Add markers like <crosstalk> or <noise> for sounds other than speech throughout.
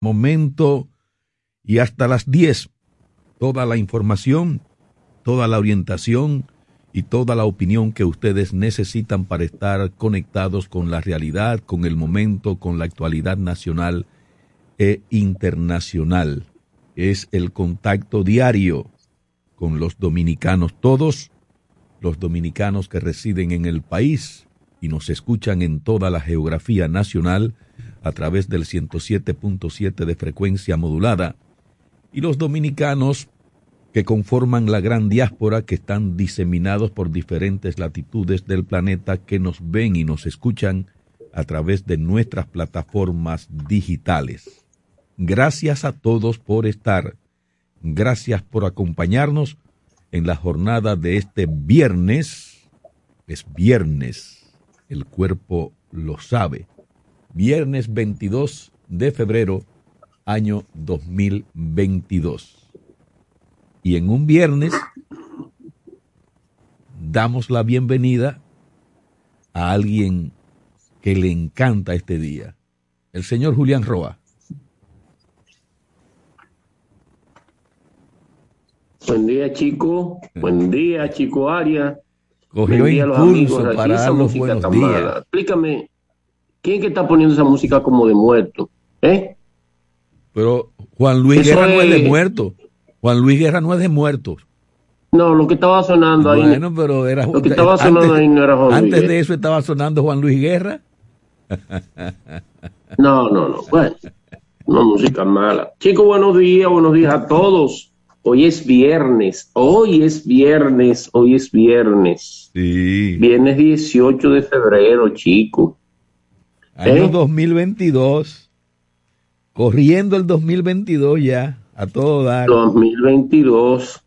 momento y hasta las 10. Toda la información, toda la orientación y toda la opinión que ustedes necesitan para estar conectados con la realidad, con el momento, con la actualidad nacional e internacional. Es el contacto diario con los dominicanos, todos los dominicanos que residen en el país y nos escuchan en toda la geografía nacional a través del 107.7 de frecuencia modulada, y los dominicanos que conforman la gran diáspora que están diseminados por diferentes latitudes del planeta que nos ven y nos escuchan a través de nuestras plataformas digitales. Gracias a todos por estar. Gracias por acompañarnos en la jornada de este viernes. Es viernes. El cuerpo lo sabe. Viernes 22 de febrero, año 2022 y en un viernes damos la bienvenida a alguien que le encanta este día, el señor Julián Roa. Buen día, chico. Buen día, chico Aria. Cogió impulso para dar los buenos días. Explícame, ¿quién que está poniendo esa música como de muerto? ¿Eh? Pero Juan Luis Guerra no es de muerto. Juan Luis Guerra no es de muertos. No, lo que estaba sonando ahí. Bueno, pero era Lo que estaba sonando ahí no era Juan Antes de eso estaba sonando Juan Luis Guerra. No, no, no. Bueno, no música mala. Chicos, buenos días, buenos días a todos. Hoy es viernes, hoy es viernes, hoy es viernes. Sí. Viernes 18 de febrero, chico. Año 2022. Corriendo el 2022 ya. A todo dar. 2022.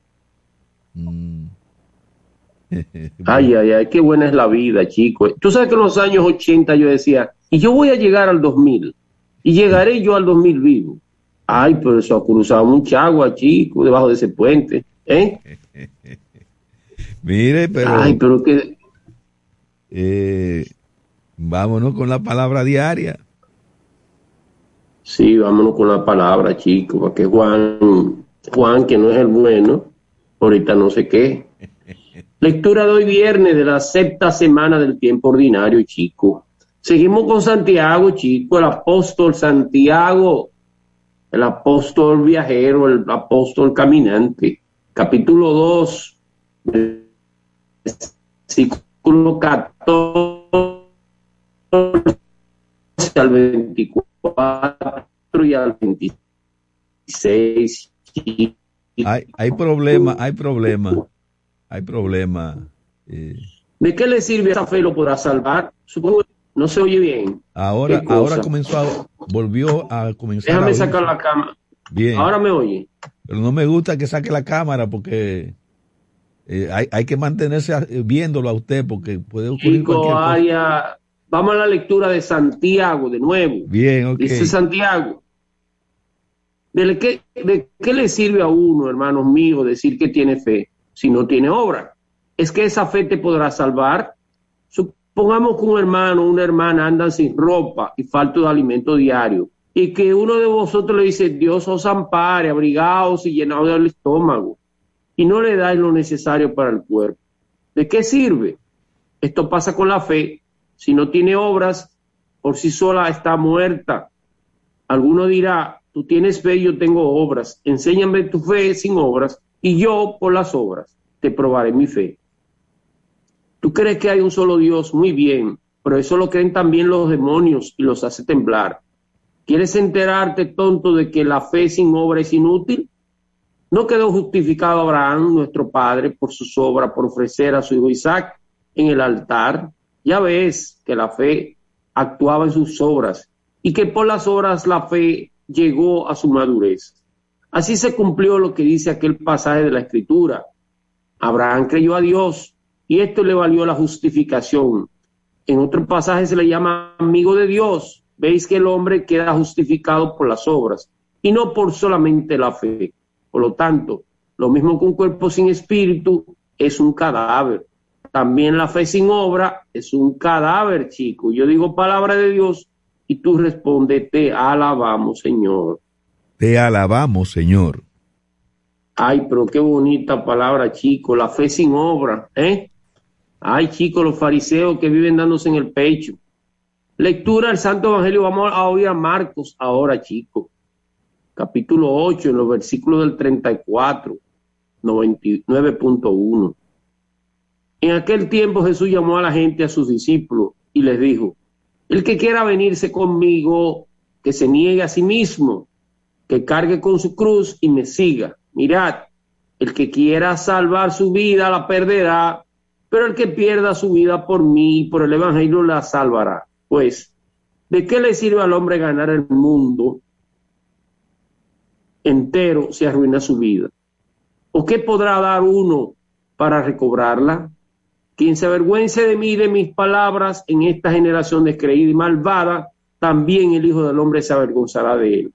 Mm. <laughs> ay, ay, ay, qué buena es la vida, chico. Tú sabes que en los años 80 yo decía, y yo voy a llegar al 2000, y llegaré yo al 2000 vivo. Ay, pero eso ha cruzado mucha agua, chico, debajo de ese puente. ¿Eh? <laughs> Mire, pero. Ay, pero que. Eh, vámonos con la palabra diaria. Sí, vámonos con la palabra, chico, porque Juan, Juan, que no es el bueno, ahorita no sé qué. <laughs> Lectura de hoy viernes de la sexta semana del tiempo ordinario, chico. Seguimos con Santiago, chico, el apóstol Santiago, el apóstol viajero, el apóstol caminante. Capítulo 2, versículo 14 al 24 y al 26. Hay, hay problema, hay problema, hay problema. Eh. ¿De qué le sirve esa fe? ¿Lo podrá salvar? Supongo que no se oye bien. Ahora, ahora comenzó, a, volvió a comenzar. Déjame sacar la cámara. Bien. Ahora me oye. Pero no me gusta que saque la cámara porque eh, hay, hay, que mantenerse viéndolo a usted porque puede ocurrir Chico, cualquier cosa. Haya, Vamos a la lectura de Santiago de nuevo. Bien, ok. Dice Santiago. ¿De qué, ¿De qué le sirve a uno, hermanos míos, decir que tiene fe si no tiene obra? ¿Es que esa fe te podrá salvar? Supongamos que un hermano o una hermana andan sin ropa y falta de alimento diario y que uno de vosotros le dice, Dios os ampare, abrigados y llenados del estómago y no le dais lo necesario para el cuerpo. ¿De qué sirve? Esto pasa con la fe si no tiene obras, por sí sola está muerta. Alguno dirá, tú tienes fe, yo tengo obras. Enséñame tu fe sin obras y yo por las obras te probaré mi fe. Tú crees que hay un solo Dios, muy bien, pero eso lo creen también los demonios y los hace temblar. ¿Quieres enterarte, tonto, de que la fe sin obra es inútil? ¿No quedó justificado Abraham, nuestro padre, por sus obras, por ofrecer a su hijo Isaac en el altar? Ya ves que la fe actuaba en sus obras y que por las obras la fe llegó a su madurez. Así se cumplió lo que dice aquel pasaje de la Escritura. Abraham creyó a Dios y esto le valió la justificación. En otro pasaje se le llama amigo de Dios. Veis que el hombre queda justificado por las obras y no por solamente la fe. Por lo tanto, lo mismo que un cuerpo sin espíritu es un cadáver. También la fe sin obra es un cadáver, chico. Yo digo palabra de Dios y tú respondes, te alabamos, Señor. Te alabamos, Señor. Ay, pero qué bonita palabra, chico. La fe sin obra, ¿eh? Ay, chicos, los fariseos que viven dándose en el pecho. Lectura del Santo Evangelio. Vamos a oír a Marcos ahora, chicos. Capítulo 8, en los versículos del 34, 99.1. En aquel tiempo Jesús llamó a la gente, a sus discípulos, y les dijo, el que quiera venirse conmigo, que se niegue a sí mismo, que cargue con su cruz y me siga. Mirad, el que quiera salvar su vida la perderá, pero el que pierda su vida por mí y por el Evangelio la salvará. Pues, ¿de qué le sirve al hombre ganar el mundo entero si arruina su vida? ¿O qué podrá dar uno para recobrarla? Quien se avergüence de mí y de mis palabras en esta generación descreída y malvada, también el Hijo del Hombre se avergonzará de él.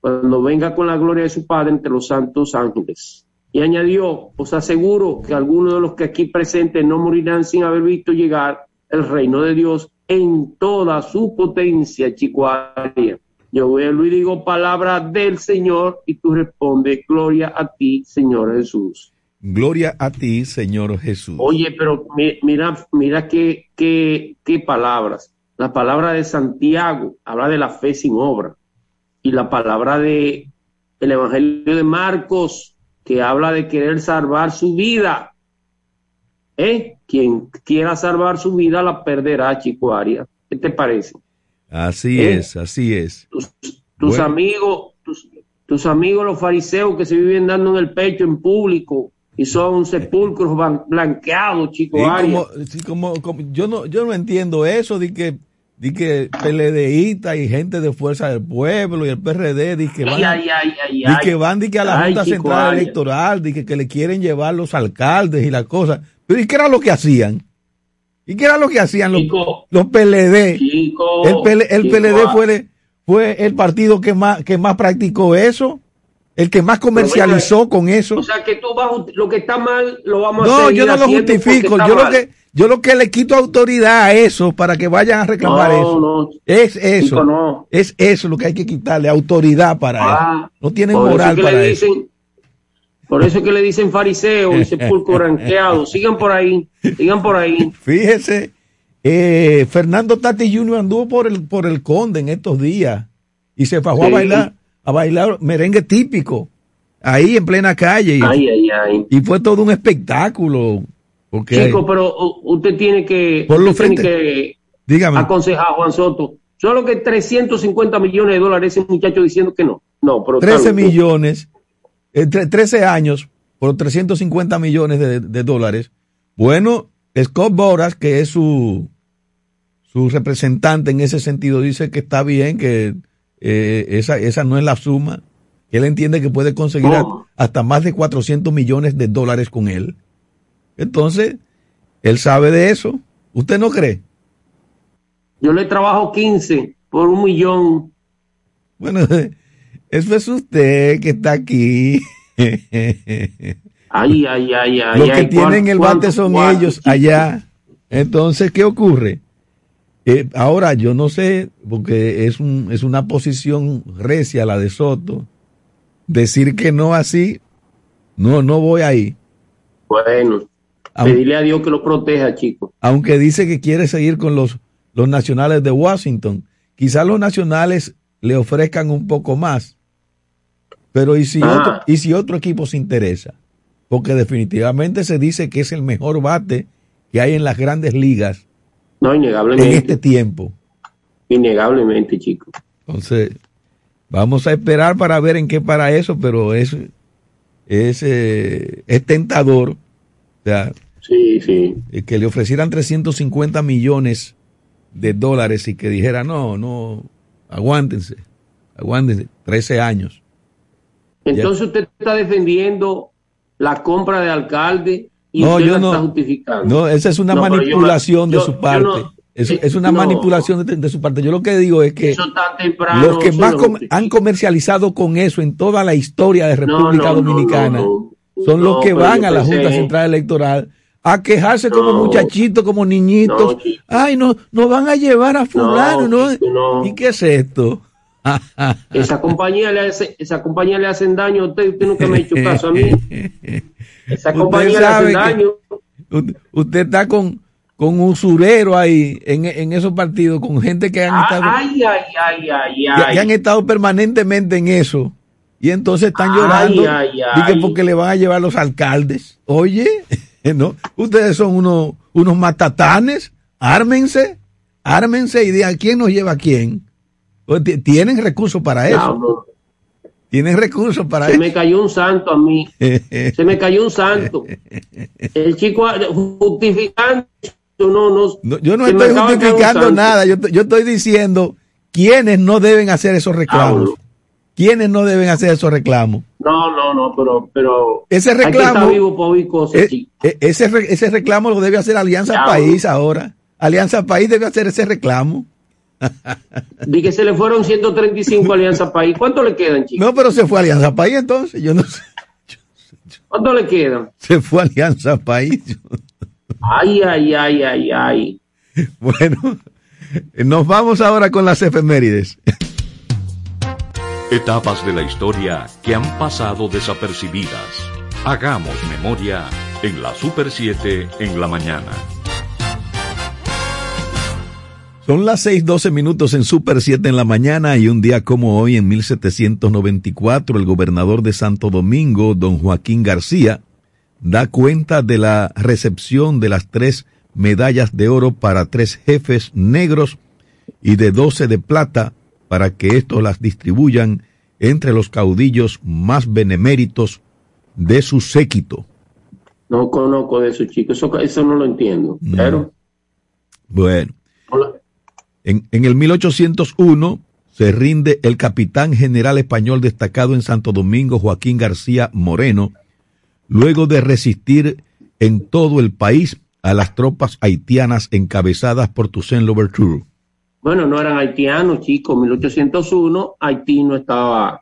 Cuando venga con la gloria de su Padre entre los santos ángeles. Y añadió, os aseguro que algunos de los que aquí presentes no morirán sin haber visto llegar el reino de Dios en toda su potencia, chicuaria. Yo vuelvo y digo palabra del Señor y tú respondes, gloria a ti, Señor Jesús. Gloria a ti, Señor Jesús. Oye, pero mira, mira qué, qué, qué palabras. La palabra de Santiago habla de la fe sin obra. Y la palabra de el Evangelio de Marcos, que habla de querer salvar su vida. ¿Eh? Quien quiera salvar su vida la perderá, Chico Arias. ¿Qué te parece? Así ¿Eh? es, así es. Tus, amigos, tus, amigos los fariseos que se viven dando en el pecho en público y son sepulcros blanqueados, Chico Arias. Como, yo no, yo no entiendo eso de que di que PLDista y gente de Fuerza del Pueblo y el PRD di que van, que van di que a la Junta Central Electoral, di que, que, le quieren llevar los alcaldes y las cosas. Pero ¿y qué era lo que hacían? ¿Y qué era lo que hacían los, los PLD? el, el PLD fue, fue el partido que más, que más practicó eso. El que más comercializó con eso. O sea que tú vas, lo que está mal lo vamos a hacer. No, yo no lo justifico. Yo lo que, yo lo que le quito autoridad a eso para que vayan a reclamar eso. No, es eso. no. Es eso lo que hay que quitarle, autoridad para ah, eso. No tienen moral para eso. Por eso es que le dicen fariseo y sepulcro <laughs> branqueado. Sigan por ahí, sigan por ahí. Fíjese, eh, Fernando Tati Jr. anduvo por el, por el Conde en estos días y se fajó a bailar, a bailar merengue típico ahí en plena calle. Ay, ay, ay. Y fue todo un espectáculo. Chico, pero usted tiene que, por lo frente, que dígame. aconsejar a Juan Soto. Solo que 350 millones de dólares ese muchacho diciendo que no. No, pero 13 millones entre 13 años por 350 millones de, dólares. Bueno, Scott Boras, que es su, su representante en ese sentido, dice que está bien, que eh, esa, esa no es la suma, él entiende que puede conseguir hasta más de 400 millones de dólares con él. Entonces, él sabe de eso. ¿Usted no cree? Yo le trabajo 15 por un millón. Bueno, <laughs> Eso es usted que está aquí. <laughs> Ay, ay, ay, ay. Los que tienen el bate son ellos allá. Entonces, ¿qué ocurre? Eh, ahora, yo no sé, porque es, un, es una posición recia la de Soto. Decir que no así, no, no voy ahí. Bueno, pedirle a Dios que lo proteja, chico. Aunque dice que quiere seguir con los, los nacionales de Washington. Quizás los nacionales le ofrezcan un poco más pero ¿y si, otro, ah. ¿y si otro equipo se interesa? Porque definitivamente se dice que es el mejor bate que hay en las grandes ligas. No, innegablemente. En este tiempo. Innegablemente, chico. Entonces, vamos a esperar para ver en qué para eso, pero es, es, eh, es tentador. O sea, sí, sí. Que le ofrecieran 350 millones de dólares y que dijera, no, no, aguántense, aguántense, 13 años. Entonces usted está defendiendo la compra de alcalde y no, usted está justificando. No, esa es una manipulación de su parte. es, una manipulación de, su parte. Yo lo que digo es que los que más han comercializado con eso en toda la historia de República Dominicana son los que van a la Junta Central Electoral a quejarse como muchachitos, como niñitos. Ay, no, nos van a llevar a fulano, ¿no? ¿Y qué es esto? esa compañía le hace, esa compañía le hacen daño a usted, usted nunca me ha hecho caso a mí. <laughs> Esa compañía hace daño. Usted está con, con usurero ahí en, en, esos partidos, con gente que han ah, estado, ay, ay, ay. Que, han estado permanentemente en eso. Y entonces están llorando y porque le van a llevar los alcaldes. Oye, <laughs> ¿no? Ustedes son unos, unos matatanes, ármense, ármense y digan quién nos lleva a quién. Pues, tienen recursos para eso. Tienen recursos para Se eso. me cayó un santo a mí. <laughs> Se me cayó un santo. El chico justificando. No, no, no yo no estoy justificando nada. Yo, yo, estoy diciendo quiénes no deben hacer esos reclamos. Ah, ¿Quiénes no deben hacer esos reclamos? No, no, no, pero, pero ese reclamo, vivo cosas, e, e, ese, ese reclamo lo debe hacer Alianza ya, País ahora. Alianza País debe hacer ese reclamo. Di que se le fueron 135 Alianza País. ¿Cuánto le quedan, chicos? No, pero se fue Alianza País entonces. Yo no sé. ¿Cuánto le quedan? Se fue Alianza País. Ay, ay, ay, ay, ay. Bueno, nos vamos ahora con las efemérides. Etapas de la historia que han pasado desapercibidas. Hagamos memoria en la Super 7 en la mañana. Son las 6:12 minutos en Super 7 en la mañana y un día como hoy, en 1794, el gobernador de Santo Domingo, don Joaquín García, da cuenta de la recepción de las tres medallas de oro para tres jefes negros y de 12 de plata para que estos las distribuyan entre los caudillos más beneméritos de su séquito. No conozco de eso, chicos. Eso, eso no lo entiendo. No. Pero... Bueno. En, en el 1801 se rinde el capitán general español destacado en Santo Domingo, Joaquín García Moreno, luego de resistir en todo el país a las tropas haitianas encabezadas por Toussaint Louverture. Bueno, no eran haitianos, chicos. En 1801 Haití no estaba.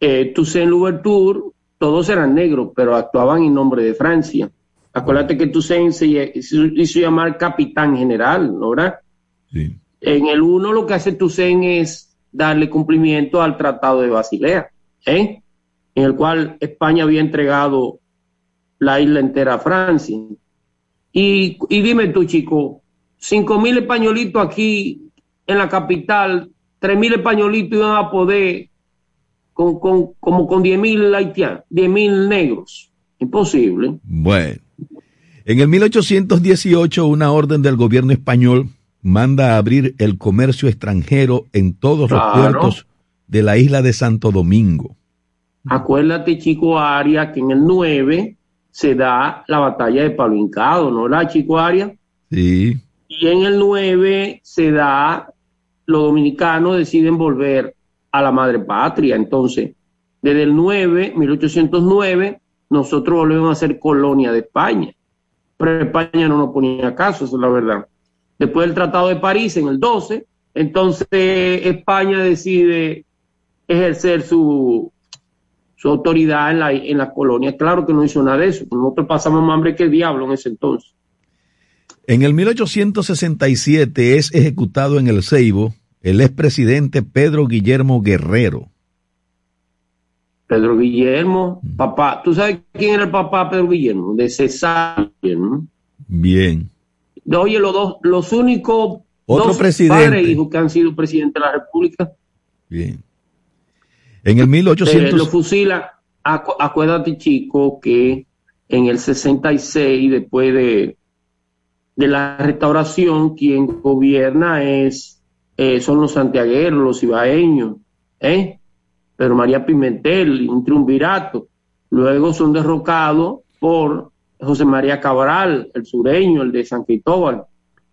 Eh, Toussaint Louverture, todos eran negros, pero actuaban en nombre de Francia. Acuérdate que Toussaint se, se hizo llamar capitán general, ¿no verdad? Sí. En el 1 lo que hace Toussaint es darle cumplimiento al Tratado de Basilea, ¿eh? en el cual España había entregado la isla entera a Francia. Y, y dime tú, chico, cinco mil españolitos aquí en la capital, tres mil españolitos iban a poder con, con, como con diez mil haitianos, diez mil negros. Imposible. Bueno. En el 1818, una orden del gobierno español manda a abrir el comercio extranjero en todos Claro. los puertos de la isla de Santo Domingo. Acuérdate, chico Aria, que en el 9 se da la batalla de Palo Hincado, ¿no la chico Aria? Sí, Y en el 9 se da, los dominicanos deciden volver a la madre patria. Entonces, desde el 9, 1809, nosotros volvemos a ser colonia de España. Pero España no nos ponía caso, eso es la verdad. Después del Tratado de París, en el 12, entonces España decide ejercer su, su autoridad en la, en la colonia. Claro que no hizo nada de eso. Nosotros pasamos más hambre que el diablo en ese entonces. En el 1867 es ejecutado en el Ceibo el expresidente Pedro Guillermo Guerrero. Pedro Guillermo, papá, ¿tú sabes quién era el papá de Pedro Guillermo? De César Guillermo. Bien. Oye, los dos, los únicos Otro dos presidente. padres hijos que han sido presidentes de la República, Bien. En el eh, 1800... lo fusila. Acu- acuérdate, chico, que en el 66, después de, de la restauración, quien gobierna es eh, son los santiagueros, los ibaeños, ¿eh? Pero María Pimentel, un triunvirato. Luego son derrocados por José María Cabral, el sureño, el de San Cristóbal.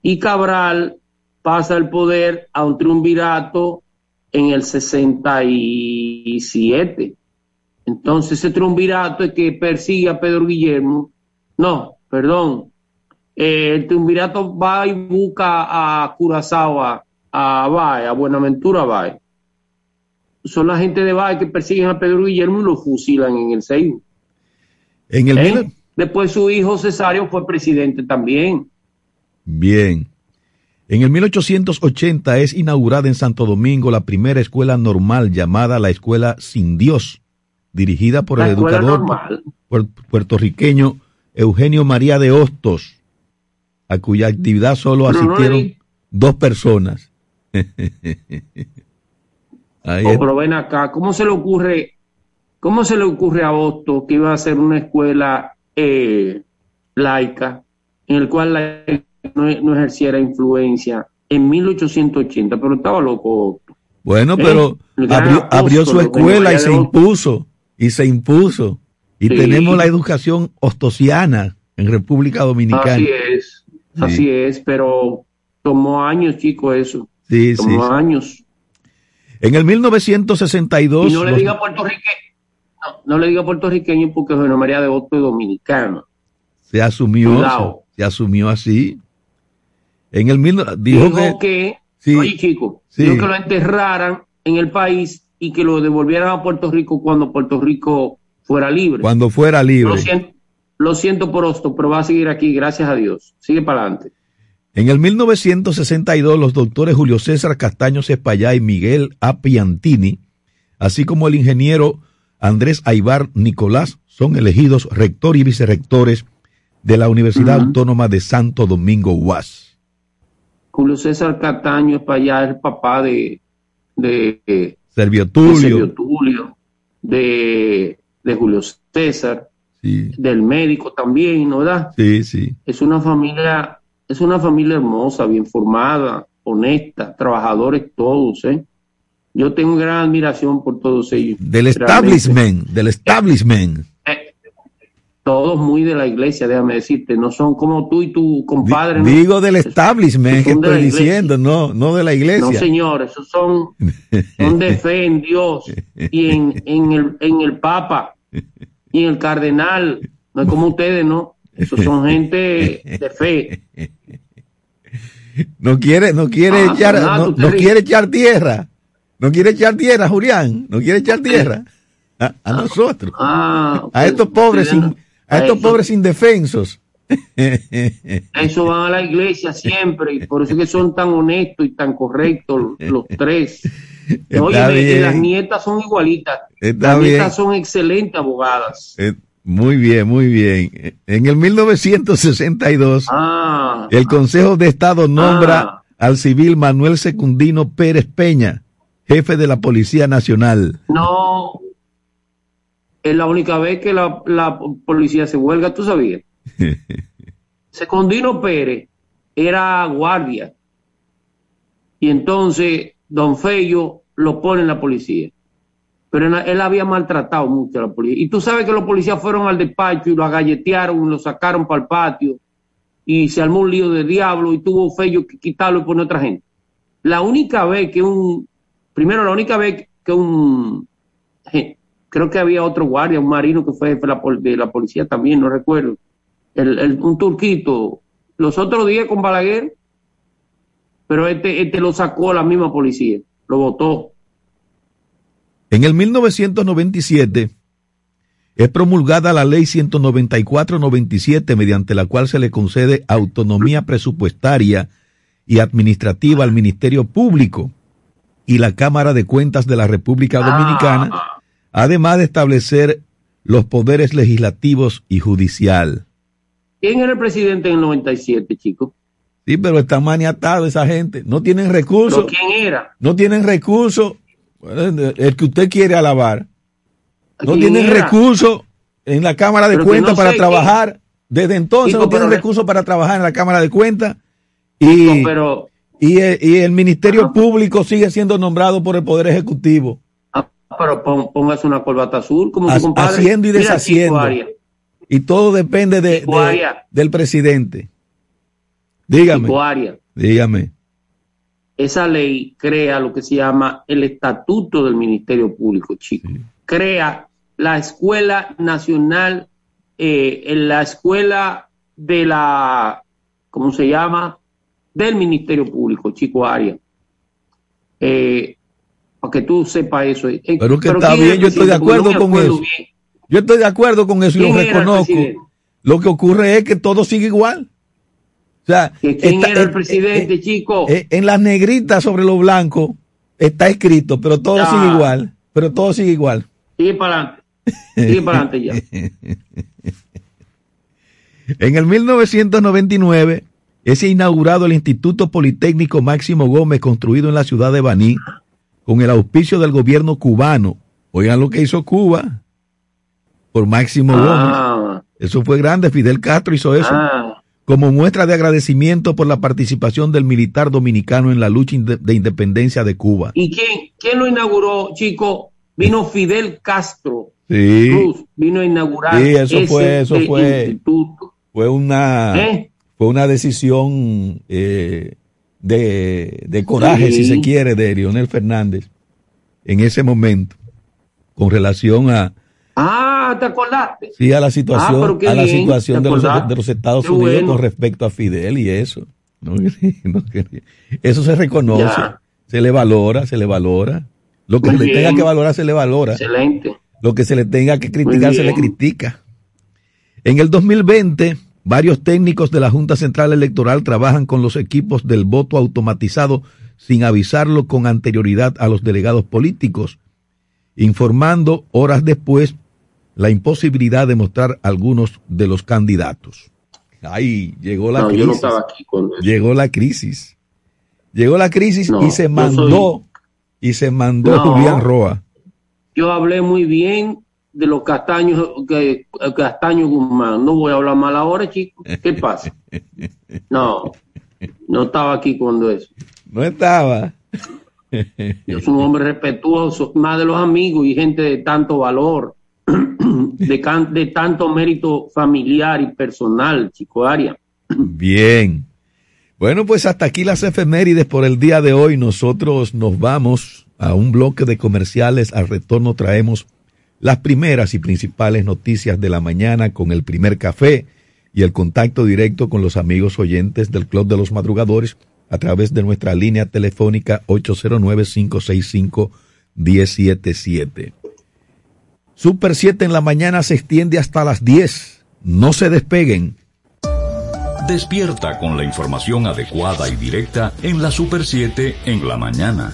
Y Cabral pasa el poder a un triunvirato en el 67. Entonces ese triunvirato es que persigue a Pedro Guillermo. No, perdón. Eh, el triunvirato va y busca a Curazao, a, a a Buenaventura Bae. Son la gente de Bae que persiguen a Pedro Guillermo y lo fusilan en el Seibo. En el ¿eh? Después su hijo Cesario fue presidente también. Bien. En el 1880 es inaugurada en Santo Domingo la primera escuela normal llamada la Escuela Sin Dios, dirigida por el educador puertorriqueño Eugenio María de Hostos, a cuya actividad solo asistieron dos personas. <laughs> Oh, pero ven acá, ¿cómo se le ocurre, cómo se le ocurre a Hostos que iba a ser una escuela eh, laica, en el cual la, no, ejerciera influencia en 1880? Pero estaba loco. Bueno, ¿Eh? pero abrió, su escuela y se impuso, y se impuso. Y tenemos la educación ostosiana en República Dominicana. Así es, así es, pero tomó años, chico, eso. Sí, tomó años. En el 1962... Y no le diga puertorriqueño, no, le diga puertorriqueño porque José María de Otto es dominicano. Se asumió, se, asumió así. En el mil, dijo, que, oye chico, dijo que lo enterraran en el país y que lo devolvieran a Puerto Rico cuando Puerto Rico fuera libre. Cuando fuera libre. Lo siento, lo siento por esto, pero va a seguir aquí, gracias a Dios. Sigue para adelante. En el 1962, los doctores Julio César Castaño Espallá y Miguel Apiantini, así como el ingeniero Andrés Aibar Nicolás, son elegidos rector y vicerrectores de la Universidad Autónoma de Santo Domingo UAS. Julio César Espallá es el papá de, de, Servio Tulio, de, de, Julio César, del médico también, ¿no verdad? Sí, sí. Es una familia es una familia hermosa, bien formada, honesta, trabajadores todos, ¿eh? Yo tengo gran admiración por todos ellos. Del establishment, del establishment. Eh, todos muy de la iglesia, déjame decirte, no son como tú y tu compadre. Digo del establishment que estoy diciendo, no, no de la iglesia. No, señor, esos son, son de fe en Dios y en, en, el, en el Papa y en el cardenal. No es como ustedes, ¿no? Esos son gente de fe. No quiere, no quiere ah, echar, no, quiere echar tierra. No quiere echar tierra, Julián. No quiere echar tierra. A, ah, nosotros. Ah, a estos pobres, a estos pobres indefensos. <laughs> Eso van a la iglesia siempre y por eso que son tan honestos y tan correctos los tres. Oye, las nietas son igualitas. las nietas son excelentes abogadas. Muy bien, muy bien. En el 1962, ah. el Consejo de Estado nombra ah. al civil Manuel Secundino Pérez Peña, jefe de la Policía Nacional. No, es la única vez que la, policía se huelga, ¿tú sabías? <laughs> Secundino Pérez era guardia y entonces don Fello lo pone en la policía pero él había maltratado mucho a la policía. Y tú sabes que los policías fueron al despacho y lo agalletearon, lo sacaron para el patio y se armó un lío de diablo y tuvo feo que quitarlo y poner otra gente. La única vez que un, primero la única vez que un, creo que había otro guardia, un marino que fue de la, de la policía también, no recuerdo, el, un turquito, los otros días con Balaguer, pero este, este lo sacó la misma policía, lo votó. En el 1997 es promulgada la ley 194-97 mediante la cual se le concede autonomía presupuestaria y administrativa al Ministerio Público y la Cámara de Cuentas de la República Dominicana, además de establecer los poderes legislativos y judicial. ¿Quién era el presidente en el 97, chicos? Sí, pero está maniatado esa gente. No tienen recursos. ¿Quién era? No tienen recursos el que usted quiere alabar, no tiene recursos en la Cámara de Cuentas para trabajar. Desde entonces no tienen recursos para trabajar en la Cámara de Cuentas. Y, y, el, Ministerio Público sigue siendo nombrado por el Poder Ejecutivo. Ah, pero póngase una corbata azul como Haciendo y deshaciendo. y todo depende de, del presidente. Dígame. Dígame esa ley crea lo que se llama el estatuto del Ministerio Público, chico. Crea la Escuela Nacional, eh, la Escuela de la, ¿cómo se llama? Del Ministerio Público, chico Aria. Eh, para que tú sepas eso. Eh, pero que está bien, yo estoy de acuerdo con eso. Yo estoy de acuerdo con eso y lo reconozco. Lo que ocurre es que todo sigue igual. sea, ¿quién era el presidente, chico? en las negritas sobre lo blanco está escrito, pero todo sigue igual. Pero todo sigue igual. Sigue para adelante. Sigue para adelante ya. <laughs> en el 1999 es inaugurado el Instituto Politécnico Máximo Gómez, construido en la ciudad de Baní, con el auspicio del gobierno cubano. Oigan lo que hizo Cuba por Máximo ah. Gómez. Eso fue grande, Fidel Castro hizo eso. Ah. Como muestra de agradecimiento por la participación del militar dominicano en la lucha de independencia de Cuba. ¿Y quién, quién lo inauguró, chico? Vino Fidel Castro. Sí. Cruz, vino a inaugurar. Sí, eso fue, eso fue. Instituto. Fue una, ¿Eh? Fue una decisión eh, de, coraje, si se quiere, de Lionel Fernández en ese momento, con relación a. Ah, ¿te acordaste? Sí, a la situación, ah, a la situación de los, de los, Estados Unidos con respecto a Fidel y eso. <laughs> eso se reconoce, se le valora, se le valora. Lo que se le tenga que valorar, se le valora. Excelente. Lo que se le tenga que criticar, se le critica. En el 2020 Varios técnicos de la Junta Central Electoral trabajan con los equipos del voto automatizado sin avisarlo con anterioridad a los delegados políticos, informando horas después la imposibilidad de mostrar algunos de los candidatos. Ahí llegó la crisis. Llegó la crisis. Llegó la crisis y se mandó y se mandó Julián Roa. Yo hablé muy bien de los castaños, que, Castaño Guzmán. No voy a hablar mal ahora, chicos. ¿Qué pasa? No, no estaba aquí cuando eso. No estaba. Yo soy un hombre respetuoso, más de los amigos y gente de tanto valor, <clears throat> de, de tanto mérito familiar y personal, chico Aria. Bien. Bueno, pues hasta aquí las efemérides por el día de hoy. Nosotros nos vamos a un bloque de comerciales. Al retorno traemos las primeras y principales noticias de la mañana con el primer café y el contacto directo con los amigos oyentes del Club de los Madrugadores a través de nuestra línea telefónica 809-565-1077. Super 7 en la mañana se extiende hasta las 10. No se despeguen. Despierta con la información adecuada y directa en la Super 7 en la mañana.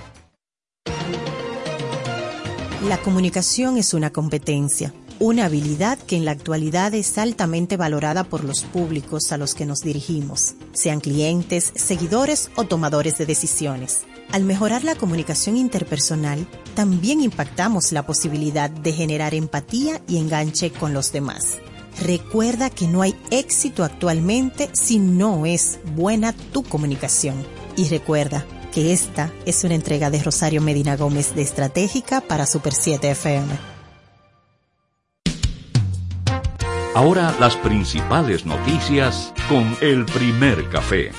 La comunicación es una competencia, una habilidad que en la actualidad es altamente valorada por los públicos a los que nos dirigimos, sean clientes, seguidores o tomadores de decisiones. Al mejorar la comunicación interpersonal, también impactamos la posibilidad de generar empatía y enganche con los demás. Recuerda que no hay éxito actualmente si no es buena tu comunicación. Y recuerda, que esta es una entrega de Rosario Medina Gómez de Estratégica para Super 7 FM. Ahora las principales noticias con el primer café.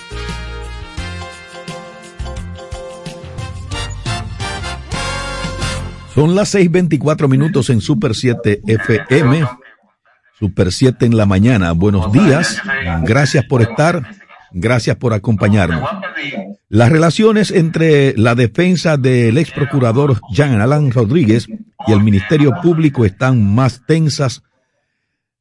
Son las 6:24 minutos en Super 7 FM. Super 7 en la mañana. Buenos días. Gracias por estar. Gracias por acompañarnos. Las relaciones entre la defensa del ex procurador Jean Alain Rodríguez y el Ministerio Público están más tensas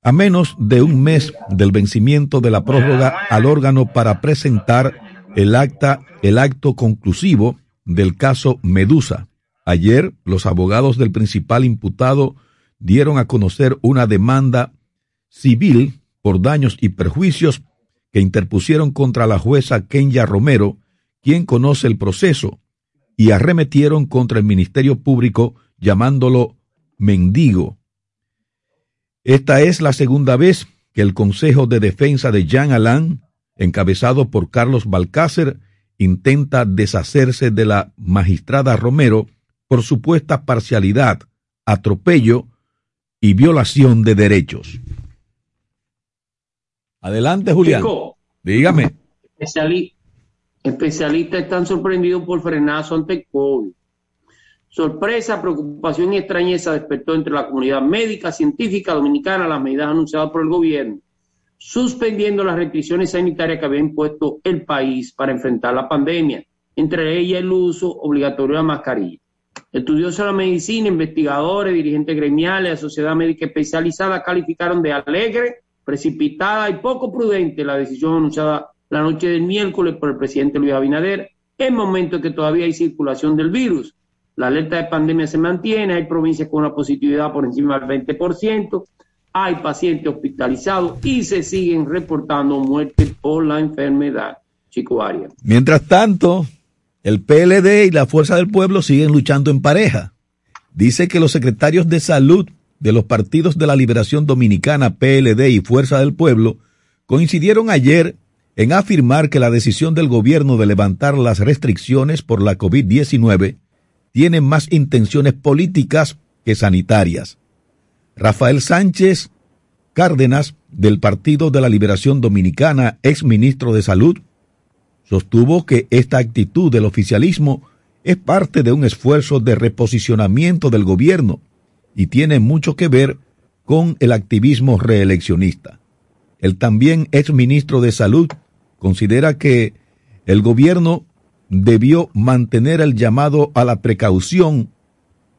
a menos de un mes del vencimiento de la prórroga al órgano para presentar el acta, el acto conclusivo del caso Medusa. Ayer, los abogados del principal imputado dieron a conocer una demanda civil por daños y perjuicios que interpusieron contra la jueza Kenya Romero, quien conoce el proceso, y arremetieron contra el Ministerio Público llamándolo mendigo. Esta es la segunda vez que el Consejo de Defensa de Jean Alain, encabezado por Carlos Balcácer, intenta deshacerse de la magistrada Romero por supuesta parcialidad, atropello y violación de derechos. Adelante, Julián. Dígame. Especialistas están sorprendidos por frenazo ante COVID. Sorpresa, preocupación y extrañeza despertó entre la comunidad médica, científica dominicana las medidas anunciadas por el gobierno, suspendiendo las restricciones sanitarias que había impuesto el país para enfrentar la pandemia, entre ellas el uso obligatorio de mascarilla. Estudiosos de la medicina, investigadores, dirigentes gremiales, la sociedad médica especializada calificaron de alegre, precipitada y poco prudente la decisión anunciada la noche del miércoles por el presidente Luis Abinader, en momento en que todavía hay circulación del virus. La alerta de pandemia se mantiene, hay provincias con una positividad por encima del 20%, hay pacientes hospitalizados y se siguen reportando muertes por la enfermedad. Chico Arias. Mientras tanto, el PLD y la Fuerza del Pueblo siguen luchando en pareja. Dice que los secretarios de salud de los partidos de la Liberación Dominicana, PLD y Fuerza del Pueblo, coincidieron ayer en afirmar que la decisión del gobierno de levantar las restricciones por la COVID-19 tiene más intenciones políticas que sanitarias. Rafael Sánchez Cárdenas, del Partido de la Liberación Dominicana, ex ministro de Salud, sostuvo que esta actitud del oficialismo es parte de un esfuerzo de reposicionamiento del gobierno y tiene mucho que ver con el activismo reeleccionista. El también ex ministro de Salud considera que el gobierno debió mantener el llamado a la precaución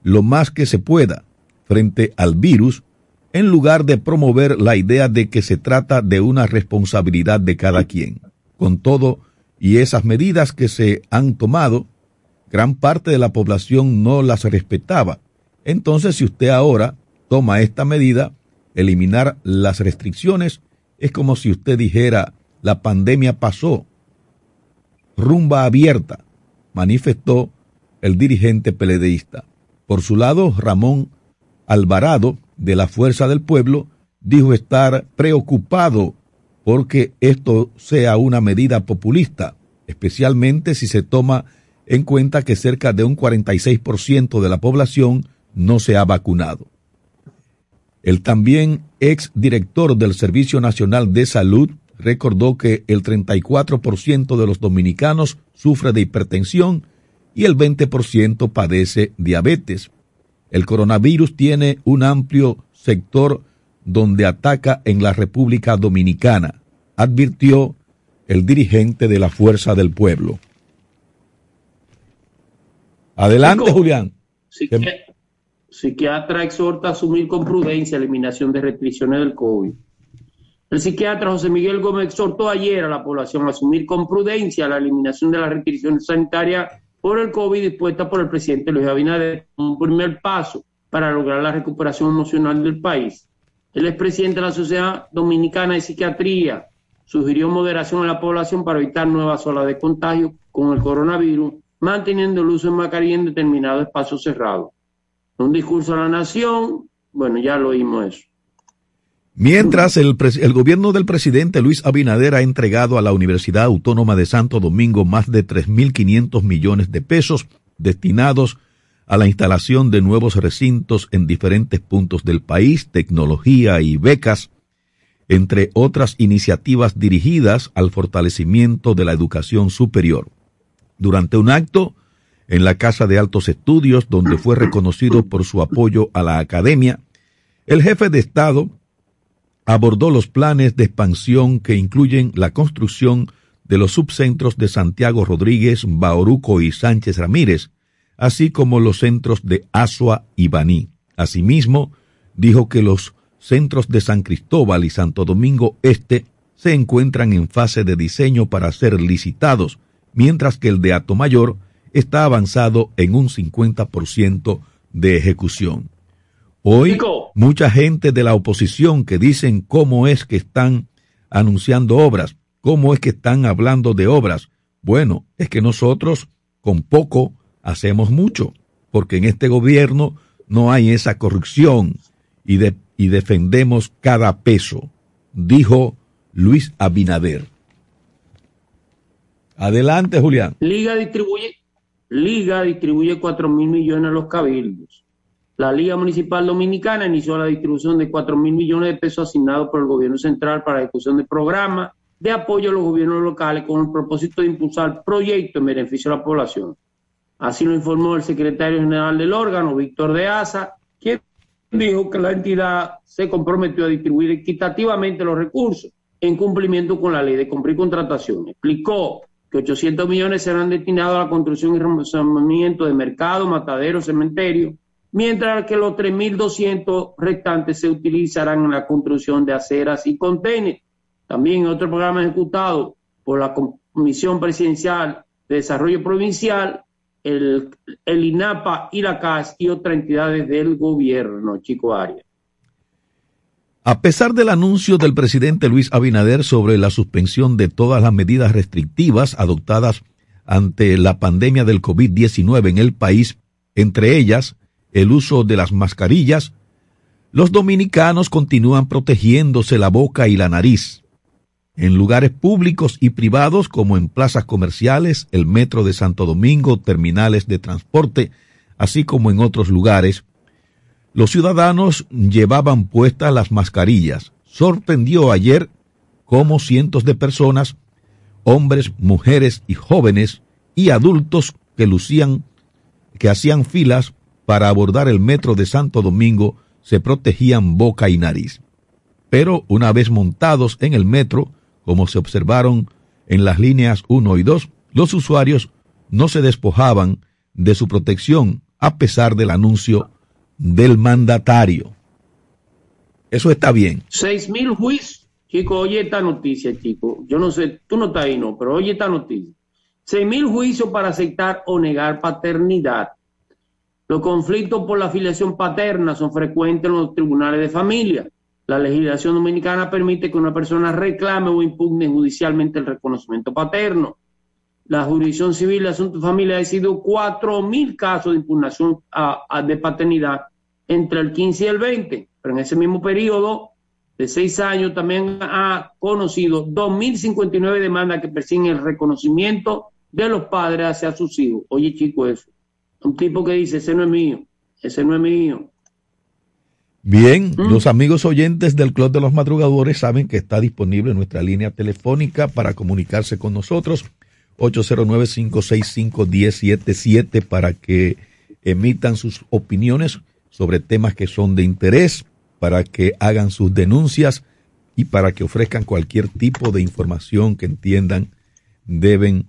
lo más que se pueda frente al virus, en lugar de promover la idea de que se trata de una responsabilidad de cada quien. Con todo, y esas medidas que se han tomado, gran parte de la población no las respetaba. Entonces, si usted ahora toma esta medida, eliminar las restricciones, es como si usted dijera, la pandemia pasó. Rumba abierta, manifestó el dirigente peledeísta. Por su lado, Ramón Alvarado, de la Fuerza del Pueblo, dijo estar preocupado porque esto sea una medida populista, especialmente si se toma en cuenta que cerca de un 46% de la población no se ha vacunado. El también ex director del Servicio Nacional de Salud, recordó que el 34% de los dominicanos sufre de hipertensión y el 20% padece diabetes. El coronavirus tiene un amplio sector donde ataca en la República Dominicana, advirtió el dirigente de la Fuerza del Pueblo. Adelante, Julián. Psiquiatra exhorta a asumir con prudencia la eliminación de restricciones del COVID. El psiquiatra José Miguel Gómez exhortó ayer a la población a asumir con prudencia la eliminación de las restricciones sanitarias por el COVID dispuesta por el presidente Luis Abinader como un primer paso para lograr la recuperación emocional del país. El expresidente de la Sociedad Dominicana de Psiquiatría sugirió moderación a la población para evitar nuevas olas de contagio con el coronavirus, manteniendo el uso de mascarilla en determinados espacios cerrados. Un discurso a la nación, bueno, ya lo oímos eso. Mientras el, gobierno del presidente Luis Abinader ha entregado a la Universidad Autónoma de Santo Domingo más de 3.500 millones de pesos destinados a la instalación de nuevos recintos en diferentes puntos del país, tecnología y becas, entre otras iniciativas dirigidas al fortalecimiento de la educación superior. Durante un acto en la Casa de Altos Estudios, donde fue reconocido por su apoyo a la academia, el jefe de Estado abordó los planes de expansión que incluyen la construcción de los subcentros de Santiago Rodríguez, Bauruco y Sánchez Ramírez, así como los centros de Asua y Baní. Asimismo, dijo que los centros de San Cristóbal y Santo Domingo Este se encuentran en fase de diseño para ser licitados, mientras que el de Mayor está avanzado en un 50% de ejecución. Hoy, mucha gente de la oposición que dicen cómo es que están anunciando obras, cómo es que están hablando de obras. Bueno, es que nosotros con poco hacemos mucho, porque en este gobierno no hay esa corrupción y, y defendemos cada peso, dijo Luis Abinader. Adelante, Julián. Liga distribuye, Liga distribuye cuatro mil millones a los cabildos. La Liga Municipal Dominicana inició la distribución de 4 mil millones de pesos asignados por el gobierno central para la ejecución de programas de apoyo a los gobiernos locales con el propósito de impulsar proyectos en beneficio de la población. Así lo informó el secretario general del órgano, Víctor de Asa, quien dijo que la entidad se comprometió a distribuir equitativamente los recursos en cumplimiento con la ley de y contratación. Explicó que 800 millones serán destinados a la construcción y remodelamiento de mercados, mataderos, cementerios, mientras que los 3.200 restantes se utilizarán en la construcción de aceras y contenedores. También otro programa ejecutado por la Comisión Presidencial de Desarrollo Provincial, el, el INAPA y la CAS y otras entidades del gobierno, Chico Arias. A pesar del anuncio del presidente Luis Abinader sobre la suspensión de todas las medidas restrictivas adoptadas ante la pandemia del COVID-19 en el país, entre ellas el uso de las mascarillas, los dominicanos continúan protegiéndose la boca y la nariz. En lugares públicos y privados como en plazas comerciales, el metro de Santo Domingo, terminales de transporte, así como en otros lugares, los ciudadanos llevaban puestas las mascarillas. Sorprendió ayer cómo cientos de personas, hombres, mujeres y jóvenes y adultos que lucían, que hacían filas para abordar el metro de Santo Domingo, se protegían boca y nariz. Pero una vez montados en el metro, como se observaron en las líneas 1 y 2, los usuarios no se despojaban de su protección a pesar del anuncio del mandatario. Eso está bien. Seis mil juicios. Chico, oye esta noticia, chico. Yo no sé, tú no estás ahí, no, pero oye esta noticia. Seis mil juicios para aceptar o negar paternidad. Los conflictos por la afiliación paterna son frecuentes en los tribunales de familia. La legislación dominicana permite que una persona reclame o impugne judicialmente el reconocimiento paterno. La jurisdicción civil de asuntos de familia ha cuatro mil casos de impugnación de paternidad entre el 15 y el 20, pero en ese mismo periodo de seis años también ha conocido 2.059 demandas que persiguen el reconocimiento de los padres hacia sus hijos. Oye, chico, eso. Un tipo que dice, ese no es mío, ese no es mío. Bien, mm. los amigos oyentes del Club de los Madrugadores saben que está disponible nuestra línea telefónica para comunicarse con nosotros, 809-565-1077, para que emitan sus opiniones sobre temas que son de interés, para que hagan sus denuncias y para que ofrezcan cualquier tipo de información que entiendan deben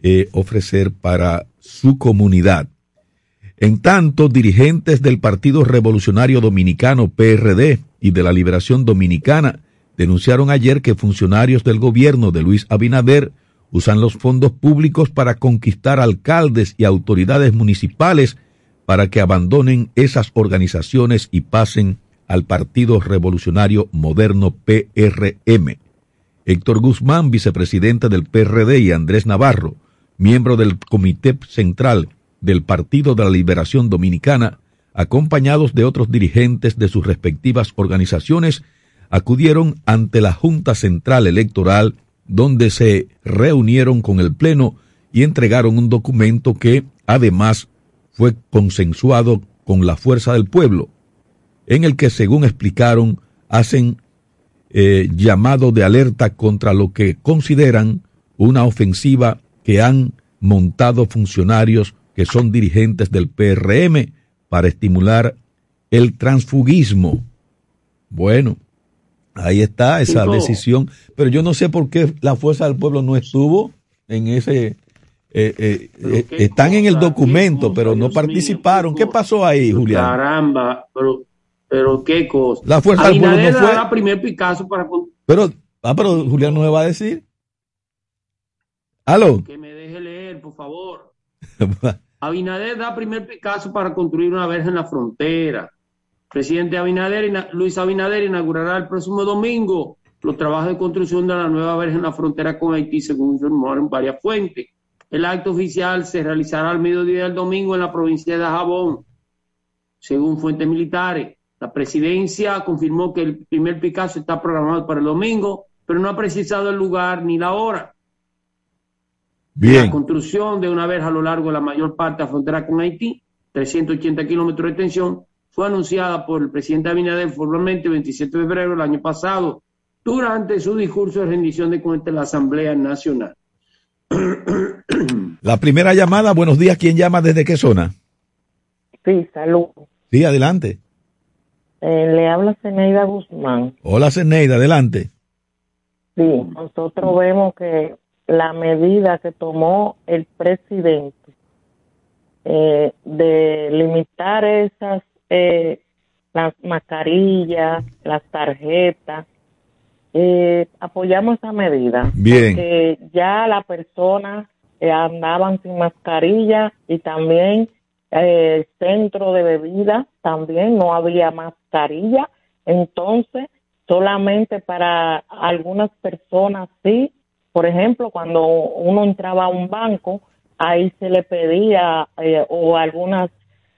eh, ofrecer para su comunidad. En tanto, dirigentes del Partido Revolucionario Dominicano PRD y de la Liberación Dominicana denunciaron ayer que funcionarios del gobierno de Luis Abinader usan los fondos públicos para conquistar alcaldes y autoridades municipales para que abandonen esas organizaciones y pasen al Partido Revolucionario Moderno PRM. Héctor Guzmán, vicepresidente del PRD, y Andrés Navarro, miembro del Comité Central del Partido de la Liberación Dominicana, acompañados de otros dirigentes de sus respectivas organizaciones, acudieron ante la Junta Central Electoral, donde se reunieron con el Pleno y entregaron un documento que, además, fue consensuado con la fuerza del pueblo, en el que, según explicaron, hacen eh, llamado de alerta contra lo que consideran una ofensiva que han montado funcionarios que son dirigentes del PRM para estimular el transfugismo. Bueno, ahí está esa decisión, pero yo no sé por qué la fuerza del pueblo no estuvo en ese eh, eh, eh, están en el documento, pero no participaron. ¿Qué pasó ahí, Julián? Caramba, pero, pero qué cosa. La fuerza del pueblo no fue. primer Picasso para. Pero, ah, pero Julián no me va a decir. ¿Aló? Que me deje leer, por favor. <laughs> Abinader da primer Picasso para construir una verja en la frontera. Presidente Abinader, Luis Abinader inaugurará el próximo domingo los trabajos de construcción de la nueva verja en la frontera con Haití, según informaron varias fuentes. El acto oficial se realizará al mediodía del domingo en la provincia de Jabón, según fuentes militares. La presidencia confirmó que el primer Picasso está programado para el domingo, pero no ha precisado el lugar ni la hora. La construcción de una verja a lo largo de la mayor parte de la frontera con Haití, 380 kilómetros de extensión, fue anunciada por el presidente Abinader formalmente el 27 de febrero del año pasado, durante su discurso de rendición de cuentas en la Asamblea Nacional. <clears throat> La primera llamada, buenos días, ¿quién llama desde qué zona? Sí, salud. Sí, adelante. Eh, le habla Zeneida Guzmán. Hola Zeneida, adelante. Sí, nosotros vemos que la medida que tomó el presidente eh, de limitar esas, eh, las mascarillas, las tarjetas, eh, apoyamos esa medida. Bien. Porque ya las personas andaban sin mascarilla y también el centro de bebida también no había mascarilla. Entonces, solamente para algunas personas sí. Por ejemplo, cuando uno entraba a un banco, ahí se le pedía eh, o algunas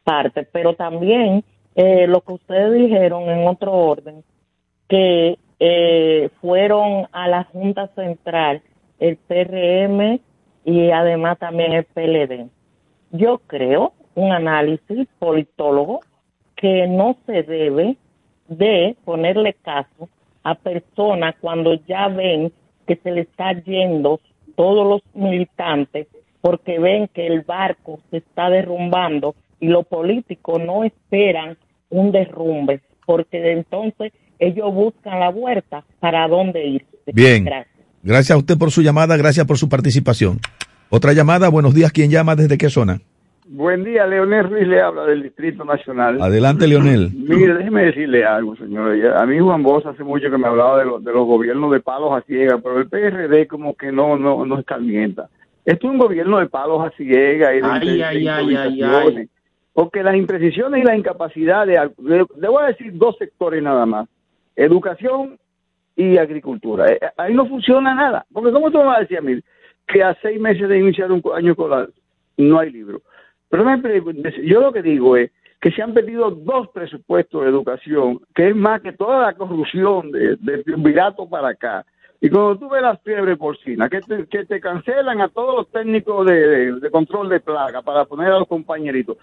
partes, pero también eh, lo que ustedes dijeron en otro orden, que eh, fueron a la Junta Central el PRM y además también el PLD. Yo creo, un análisis politólogo, que no se debe de ponerle caso a personas cuando ya ven que se le está yendo todos los militantes porque ven que el barco se está derrumbando y los políticos no esperan un derrumbe, porque de entonces ellos buscan la vuelta para dónde ir. Bien. Gracias. Gracias a usted por su llamada, gracias por su participación. Otra llamada, buenos días, ¿quién llama? ¿Desde qué zona? Buen día, Leonel Ruiz le habla del Distrito Nacional. Adelante, Leonel. <clears throat> Mire, déjeme decirle algo, señor. A mí Juan Bosch hace mucho que me hablaba de, de los gobiernos de palos a ciegas, pero el PRD como que no, no, no escarmienta. Esto es un gobierno de palos a ciegas y de, ay, de, ay, ay, ay, ay. Porque las imprecisiones y la incapacidad de, de, le voy a decir dos sectores nada más, educación y agricultura. Eh, Ahí no funciona nada. Porque ¿cómo tú me vas a decir a mí que a seis meses de iniciar un año escolar no hay libro? Pero yo lo que digo es que se han perdido dos presupuestos de educación, que es más que toda la corrupción de, de Virato para acá. Y cuando tú ves las fiebres porcinas, que te, que te cancelan a todos los técnicos de, control de plaga para poner a los compañeritos.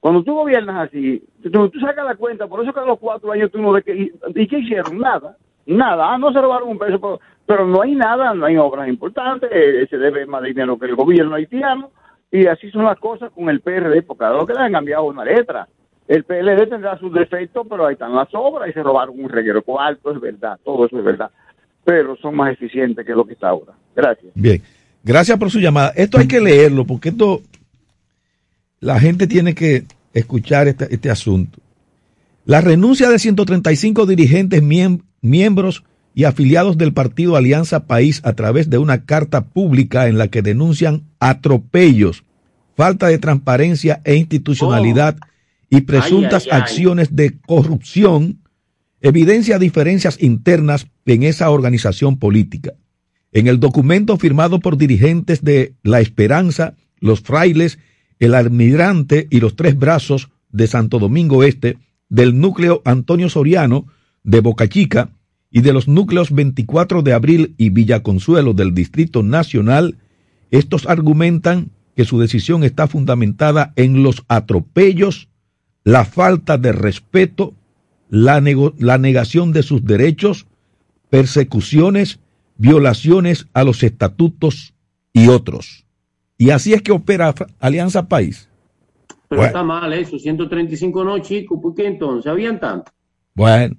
Cuando tú gobiernas así, tú, tú, sacas la cuenta, por eso que a los cuatro años tú no ves que... ¿Y, y qué hicieron? Nada. Nada. Ah, no se robaron un peso, pero, pero no hay nada, no hay obras importantes, eh, se debe más dinero que el gobierno haitiano. Y así son las cosas con el PRD, porque a que le han cambiado una letra. El PLD tendrá sus defectos, pero ahí están las obras y se robaron un reguero cuarto, es verdad, todo eso es verdad pero son más eficientes que lo que está ahora. Gracias. Bien, gracias por su llamada. Esto hay que leerlo porque esto, la gente tiene que escuchar este, este asunto. La renuncia de 135 dirigentes miem miembros y afiliados del partido Alianza País a través de una carta pública en la que denuncian atropellos, falta de transparencia e institucionalidad oh. y presuntas ay, ay, ay. acciones de corrupción evidencia diferencias internas en esa organización política. En el documento firmado por dirigentes de La Esperanza, los frailes, el almirante y los tres brazos de Santo Domingo Este, del núcleo Antonio Soriano de Boca Chica y de los núcleos 24 de Abril y Villa Consuelo del Distrito Nacional, estos argumentan que su decisión está fundamentada en los atropellos, la falta de respeto, la, la negación de sus derechos, persecuciones, violaciones a los estatutos y otros. Y así es que opera Alianza País. Pero bueno. está mal eso, 135 no, chicos, ¿por qué entonces? ¿Habían tanto? Bueno.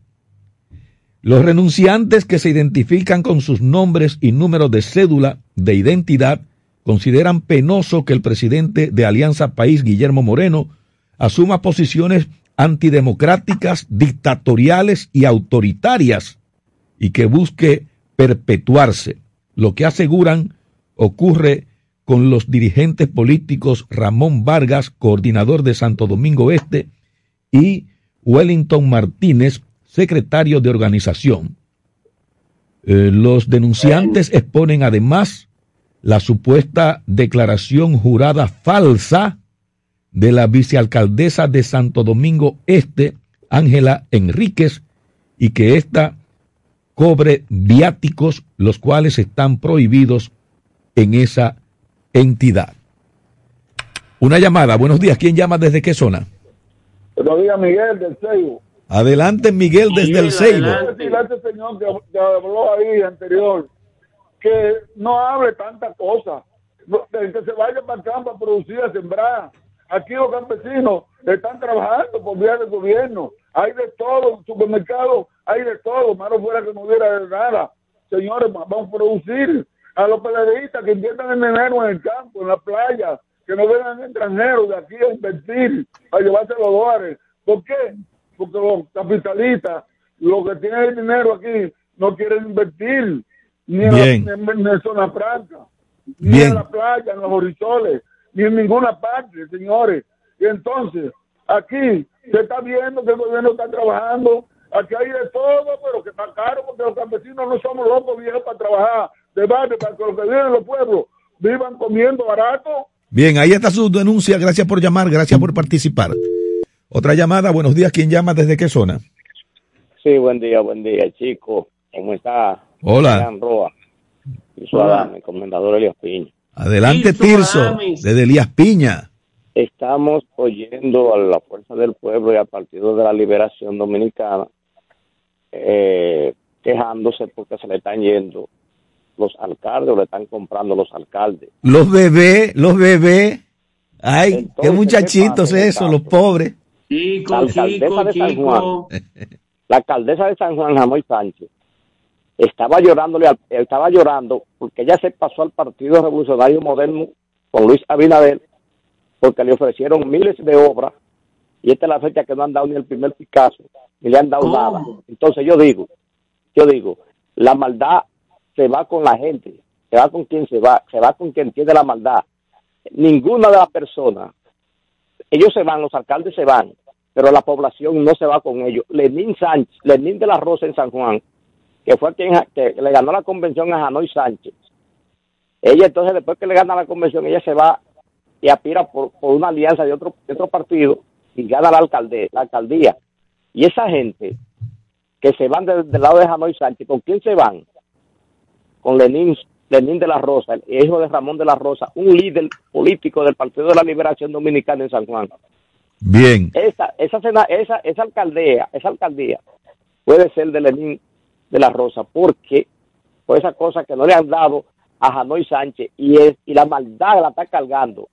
Los renunciantes que se identifican con sus nombres y números de cédula de identidad consideran penoso que el presidente de Alianza País, Guillermo Moreno, asuma posiciones antidemocráticas, dictatoriales y autoritarias y que busque perpetuarse. Lo que aseguran ocurre con los dirigentes políticos Ramón Vargas, coordinador de Santo Domingo Este, y Wellington Martínez, secretario de organización. Eh, los denunciantes exponen además la supuesta declaración jurada falsa de la vicealcaldesa de Santo Domingo Este, Ángela Enríquez, y que ésta cobre viáticos, los cuales están prohibidos en esa entidad. Una llamada, buenos días, ¿quién llama desde qué zona? Buenos días, Miguel del Seibo. Adelante, Miguel, desde el ese señor que, que habló ahí anterior que no hable tanta cosa, que se vaya para el campo a producir, a sembrar. Aquí los campesinos están trabajando por vía del gobierno. Hay de todo, en supermercados hay de todo, malo fuera que no hubiera de nada. Señores, vamos a producir. A los periodistas que inviertan en dinero en el campo, en la playa, que no vengan extranjeros de aquí a invertir, a llevarse los dólares. ¿Por qué? Porque los capitalistas, los que tienen el dinero aquí, no quieren invertir ni en, la, en zona franca, ni Bien. en la playa, en los horizoles, ni en ninguna parte, señores. Y entonces, aquí se está viendo que el gobierno está trabajando, aquí hay de todo, pero que está caro porque los campesinos no somos locos viejos para trabajar, de barrio, para que los que viven en los pueblos vivan comiendo barato. Bien, ahí está su denuncia. Gracias por llamar, gracias por participar. Otra llamada. Buenos días. ¿Quién llama? ¿Desde qué zona? Sí, buen día, buen día, chico. ¿Cómo está? Hola. Roa. Y su Hola. Adame, comendador Elias Piña. Adelante, Tirso Tirso, desde Elías Piña. Estamos oyendo a la Fuerza del Pueblo y al Partido de la Liberación Dominicana eh, quejándose porque se le están yendo los alcaldes o le están comprando los alcaldes. Los bebés, los bebés. Ay, Entonces, qué muchachitos ¿qué el los pobres. Chico, La alcaldesa chico, de San chico. <laughs> La alcaldesa de San Juan, Jamoy Sánchez, estaba llorándole, al- estaba llorando porque ella se pasó al Partido Revolucionario Moderno con Luis Abinader porque le ofrecieron miles de obras y esta es la fecha que no han dado ni el primer Picasso ni le han dado nada. Entonces yo digo, yo digo, la maldad se va con la gente, se va con quien se va, se va con quien tiene la maldad. Ninguna de las personas, ellos se van, los alcaldes se van, pero la población no se va con ellos. Lenín Sánchez, Lenín de la Rosa en San Juan, que fue quien le ganó la convención a Janoy Sánchez. Ella entonces después que le gana la convención, ella se va y aspira por, por una alianza de otro, de otro partido y gana la, alcalde, la alcaldía. Y esa gente que se van de- del lado de Janoy Sánchez, ¿con quién se van? Con Lenín, Lenín de la Rosa, el hijo de Ramón de la Rosa, un líder político del Partido de la Liberación Dominicana en San Juan. Bien. Esa, esa, sena- esa, esa alcaldía, esa alcaldía puede ser de Lenín de la Rosa, porque por esa cosa que no le han dado a Janoy Sánchez y es, y la maldad la está cargando.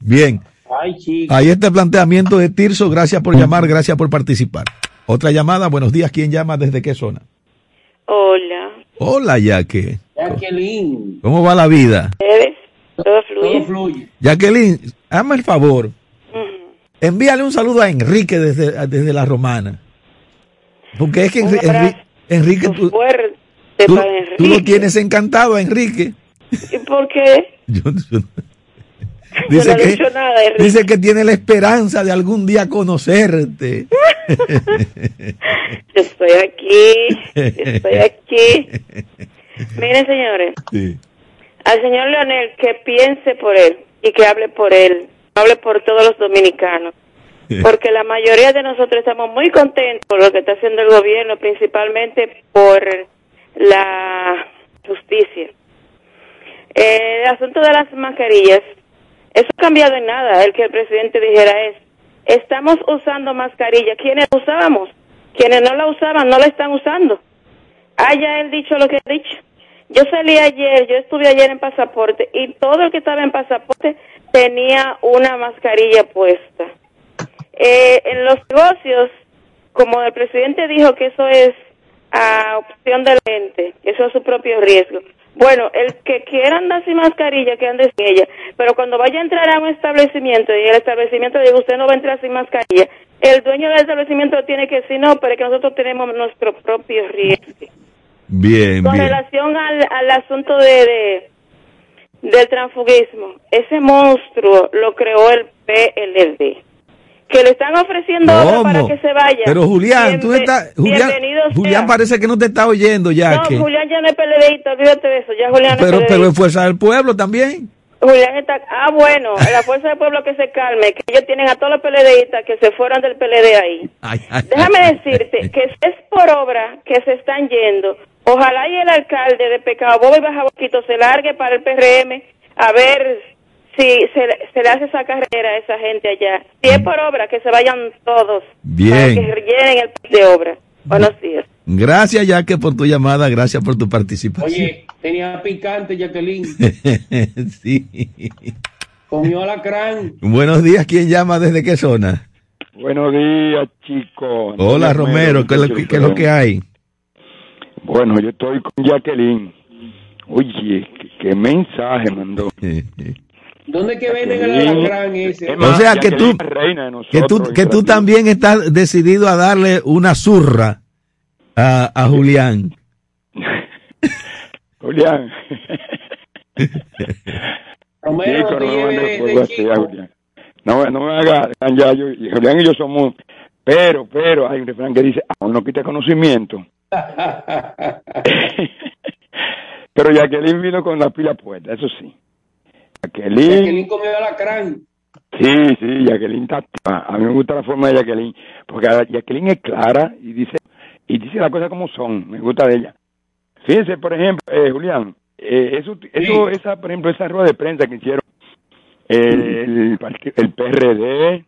Bien. Ay, chico. Ahí está el planteamiento de Tirso. Gracias por llamar, gracias por participar. Otra llamada. Buenos días. ¿Quién llama? ¿Desde qué zona? Hola. Hola, Yaque. Jacqueline, ¿Cómo va la vida? Todo fluye. todo fluye. Jacqueline, hazme el favor. Envíale un saludo a Enrique desde, desde la Romana. Porque es que Enri- Enri- Enrique, tú, fuerte tú- tú lo Enrique. tienes encantado a Enrique. ¿Y por qué? <laughs> Yo- yo- Yo dice, no que, nada, dice que tiene la esperanza de algún día conocerte. <laughs> Yo estoy aquí. yo Estoy aquí. Miren, señores. Sí. Al señor Leonel que piense por él y que hable por él. Hable por todos los dominicanos. Porque la mayoría de nosotros estamos muy contentos por lo que está haciendo el gobierno, principalmente por la justicia. Eh, el asunto de las mascarillas, eso ha cambiado en nada. El que el presidente dijera es, estamos usando mascarilla. ¿Quiénes usábamos? Quienes no la usaban no la están usando. Haya él dicho lo que ha dicho. Yo salí ayer, yo estuve ayer en pasaporte y todo el que estaba en pasaporte tenía una mascarilla puesta. Eh, en los negocios, como el presidente dijo que eso es a opción de la gente, eso es su propio riesgo. Bueno, el que quiera andar sin mascarilla, que ande sin ella. Pero cuando vaya a entrar a un establecimiento y el establecimiento diga usted no va a entrar sin mascarilla, el dueño del establecimiento tiene que decir no, pero es que nosotros tenemos nuestro propio riesgo. Bien, Con bien. relación al, al asunto de, de- del transfugismo, ese monstruo lo creó el PLD. Que le están ofreciendo ahora para que se vaya. Pero Julián, tú Bienve- estás, Julián. Julián parece que no te está oyendo ya. No, que- Julián ya no es PLDista, olvídate de eso. Ya Julián no pero, es pero es fuerza del pueblo también. Julián está... Ah, bueno, la fuerza del pueblo que se calme, que ellos tienen a todos los PLDistas que se fueron del PLD ahí. Ay, ay, Déjame ay. decirte que es por obra que se están yendo, ojalá y el alcalde de Pecado Bobo y Baja Boquito se largue para el PRM a ver si se, se le hace esa carrera a esa gente allá. Si es por obra, que se vayan todos. Bien. Para que rellenen el país de obra. Buenos días. Gracias, Yaque, por tu llamada. Gracias por tu participación. Oye, tenía picante, Jacqueline. <laughs> sí. Comió alacrán. Buenos días. ¿Quién llama? ¿Desde qué zona? Buenos días, chicos. Hola, Romero. ¿Qué, es lo- qué es lo que hay? Bueno, yo estoy con Jacqueline. Oye, qué, qué mensaje mandó. <laughs> ¿Dónde que venden el alacrán ese? Es más, O sea, que tú, que tú, nosotros, que tú también estás decidido a darle una zurra a, a Julián. <laughs> Julián. Romero, Chico, no me de- de. Julián. No, no me haga ya yo y Julián y yo somos pero pero hay un refrán que dice aún no quita conocimiento <laughs> <laughs> pero Jacqueline vino con la pila puesta eso sí Jacqueline Jacqueline comió alacrán. sí sí Jacqueline está activa. a mí me gusta la forma de Jacqueline porque Jacqueline es clara y dice y dice las cosas como son me gusta de ella fíjense por ejemplo eh, Julián eh, eso eso esa por ejemplo esa rueda de prensa que hicieron eh, el, el PRD,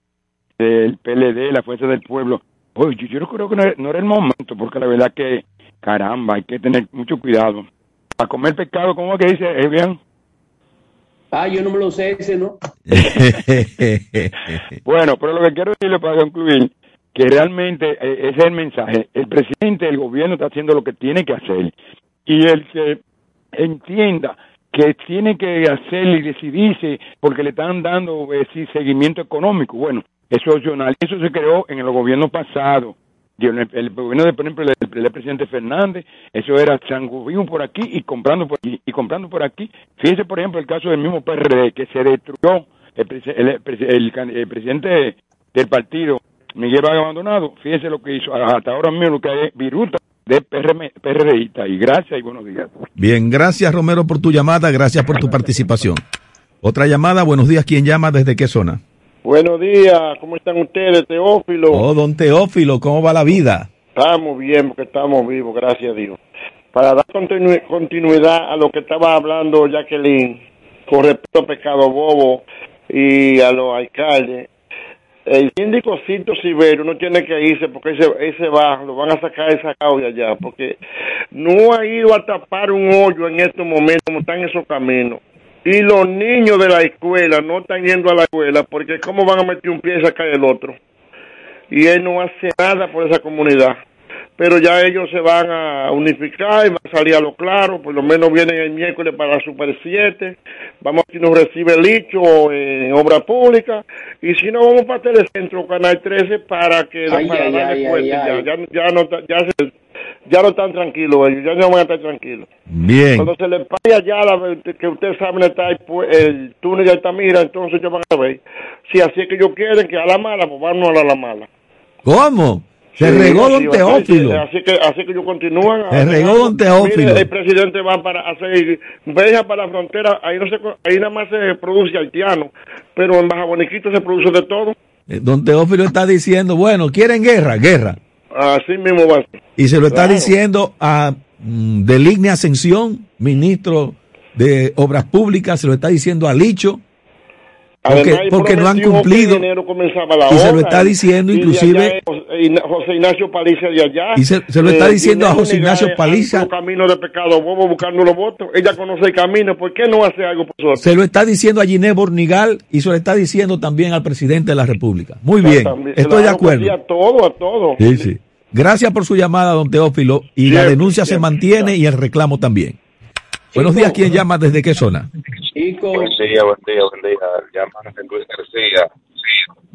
el PLD, la Fuerza del Pueblo. Oye, yo, yo creo que no, era- no era el momento, porque la verdad que, caramba, hay que tener mucho cuidado. Para comer pescado, ¿cómo es que dice? ¿Es bien? Ah, yo no me lo sé ese, ¿no? <laughs> Bueno, pero lo que quiero decirle para concluir, que realmente eh, ese es el mensaje. El presidente del gobierno está haciendo lo que tiene que hacer. Y el que entienda que tiene que hacer y decidirse porque le están dando eh, sí, seguimiento económico. Bueno, eso es opcional. Eso se creó en el gobierno pasado. Y El, el gobierno por ejemplo, el, presidente Fernández, eso era sanguíneo por aquí y comprando por aquí y comprando por aquí. Fíjense, por ejemplo, el caso del mismo PRD, que se destruyó el, presidente del partido, Miguel Vargas Abandonado. Fíjense lo que hizo hasta ahora mismo, lo que hay viruta de PRM. Y gracias y buenos días. Bien, gracias Romero por tu llamada, gracias por tu participación. Otra llamada, buenos días, ¿quién llama? ¿Desde qué zona? Buenos días, ¿cómo están ustedes, Teófilo? Oh, don Teófilo, ¿cómo va la vida? Estamos bien, porque estamos vivos, gracias a Dios. Para dar continu- continuidad a lo que estaba hablando Jacqueline, con respecto a Pecado Bobo y a los alcaldes, el síndico Cito Siberio no tiene que irse porque ese, ese va, lo van a sacar esa de allá, porque no ha ido a tapar un hoyo en estos momentos como están esos caminos. Y los niños de la escuela no están yendo a la escuela porque cómo van a meter un pie y sacar el otro. Y él no hace nada por esa comunidad. Pero ya ellos se van a unificar y van a salir a lo claro. Por lo menos vienen el miércoles para la Super 7. Vamos a ver si nos recibe el licho en obra pública. Y si no, vamos para Telecentro, Canal 13, para que Ay, para ay, darle ay, ya, ya, ya no, ya, se- ya no están tranquilos ellos, ya no van a estar tranquilos. Bien. Cuando se les vaya ya la, que ustedes saben está el, el túnel de Altamira, entonces ellos van a ver. Si así es que ellos quieren que a la mala, pues vamos a la mala. ¿Cómo? Se regó don Teófilo. Así que, así que ellos continúan. Se regó don Teófilo. Mire, el presidente va para hacer, veja para la frontera, ahí no se, ahí nada más se produce haitiano, pero en Baja Boniquito se produce de todo. Eh, Don Teófilo está diciendo, bueno, ¿quieren guerra? Guerra. Así mismo va a ser. Y se lo está Claro. diciendo a mm, Deligne Ascensión, ministro de Obras Públicas, se lo está diciendo a Licho, porque, Además, porque no han cumplido. Y se lo está diciendo y inclusive- allá José Igna- José Ignacio Paliza de allá. Y se- se lo está diciendo a José Ignacio Paliza. camino de pecado bobo buscando los votos. Ella conoce el camino. ¿Por qué no hace algo por nosotros? Se lo está diciendo a Ginés Bornigal y se lo está diciendo también al presidente de la República. Muy bien, estoy de acuerdo. a todo, a todo. Sí, sí. Gracias por su llamada, don Teófilo. Y la denuncia se mantiene y el reclamo también. Buenos días, ¿quién llama? ¿Desde qué zona? Chico, Buen día, buen día, buen día. Llaman a Luis García,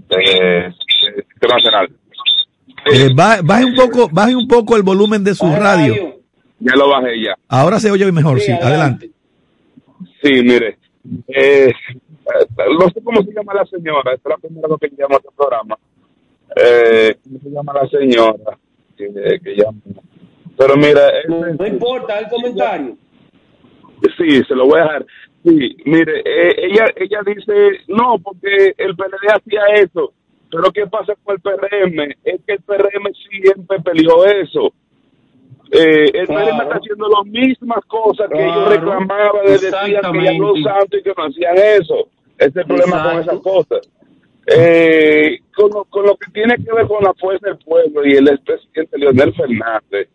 de, Sistema Nacional. Eh, ba- baje un poco, baje un poco el volumen de su radio. Ya lo bajé ya. Ahora se oye mejor, sí. Adelante. Sí, mire. Eh, no sé cómo se llama la señora, esta es la primera vez que llamo a este programa. Eh, ¿Cómo se llama la señora que, que llama? Pero mira, no, no importa el comentario. Sí, se lo voy a dejar. Sí, mire, eh, ella ella dice, no, porque el PLD hacía eso. Pero ¿qué pasa con el PRM? Es que el PRM siempre peleó eso. Eh, el Claro. PRM está haciendo las mismas cosas que ellos Claro. reclamaban, les decían que ya no santo y que no hacían eso. Ese es el problema con esas cosas. Eh, con, lo, con lo que tiene que ver con la fuerza del pueblo y el expresidente Leonel Fernández,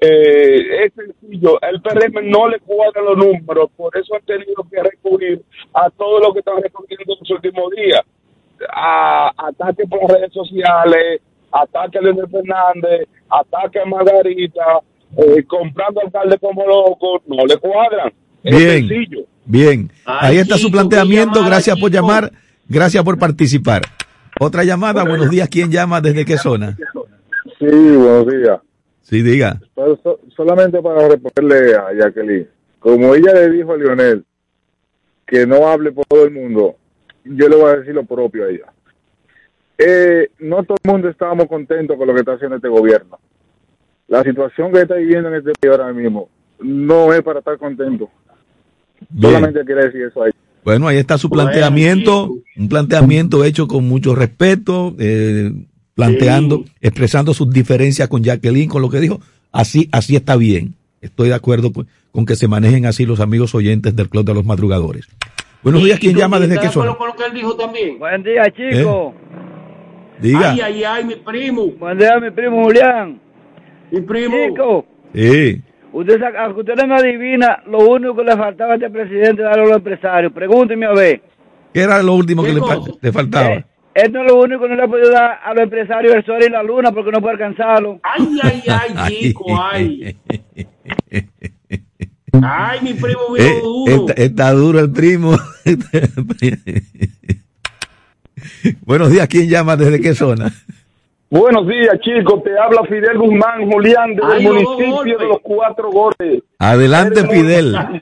eh, es sencillo, el PRM no le cuadra los números, por eso han tenido que recurrir a todo lo que están recurriendo en los últimos días, a ataques por redes sociales, ataque a Leonel Fernández, ataque a Margarita, eh, comprando alcalde como loco, no le cuadran. Es Bien. sencillo. Bien, Ay, ahí está su planteamiento. Gracias por llamar, gracias por participar. Otra llamada, buenos días. ¿Quién llama? ¿Desde qué zona? Sí, buenos días. Sí, diga. Pero so- solamente para responderle a Jacqueline, como ella le dijo a Lionel que no hable por todo el mundo, yo le voy a decir lo propio a ella. Eh, no todo el mundo estábamos contentos con lo que está haciendo este gobierno. La situación que está viviendo en este país ahora mismo no es para estar contento. Bien. Solamente quiere decir eso ahí. Bueno, ahí está su planteamiento, un planteamiento hecho con mucho respeto, eh, planteando, expresando sus diferencias con Jacqueline, con lo que dijo. Así, así está bien. Estoy de acuerdo con, con que se manejen así los amigos oyentes del Club de los Madrugadores. Buenos días, ¿quién llama? ¿Desde qué ¿Estás de zona? con lo que él dijo también? Buen día, chico. Diga. Ay, ay, ay, mi primo. Buen día, mi primo Julián. Mi primo. Chico, Sí. usted, usted no adivina, lo único que le faltaba a este presidente era a los empresarios. Pregúnteme a ver. ¿Qué era lo último que le, le faltaba? Eh, Esto es lo único que no le ha podido dar a los empresarios el sol y la luna porque no puede alcanzarlo. Ay, ay, ay, <laughs> chico, ay. Ay, mi primo Eh, vino duro. está, está duro el primo. <laughs> Buenos días, ¿quién llama? ¿Desde qué zona? Buenos días, chicos. Te habla Fidel Guzmán, Julián, desde Ay, el municipio de los Cuatro Golpes. Adelante, Eres Fidel. <laughs> Un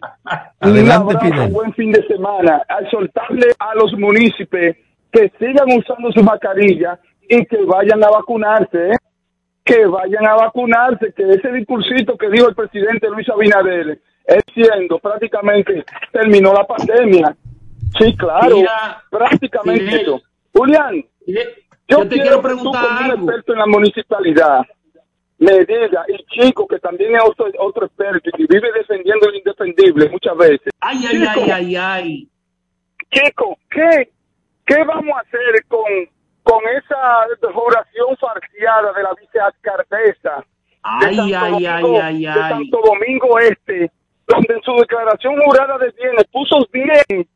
Adelante, abrazo, Fidel. buen fin de semana. Al soltarle a los municipios que sigan usando su mascarilla y que vayan a vacunarse, ¿eh? que vayan a vacunarse, que ese discursito que dijo el presidente Luis Abinader es siendo prácticamente terminó la pandemia. Sí, claro, Mira, prácticamente Fidel. eso. Julián, Fidel, yo, yo te quiero que tú preguntar como un algo. experto en la municipalidad me diga, y Chico, que también es otro, otro experto y vive defendiendo lo indefendible muchas veces. Ay, ay, Chico, ay, ay, ay. Chico, ¿qué, qué vamos a hacer con, con esa juración farciada de la vicealcaldesa de Ay, Santo ay, Domingo- ay, ay, de. Santo Domingo Este, donde en su declaración jurada de bienes puso bien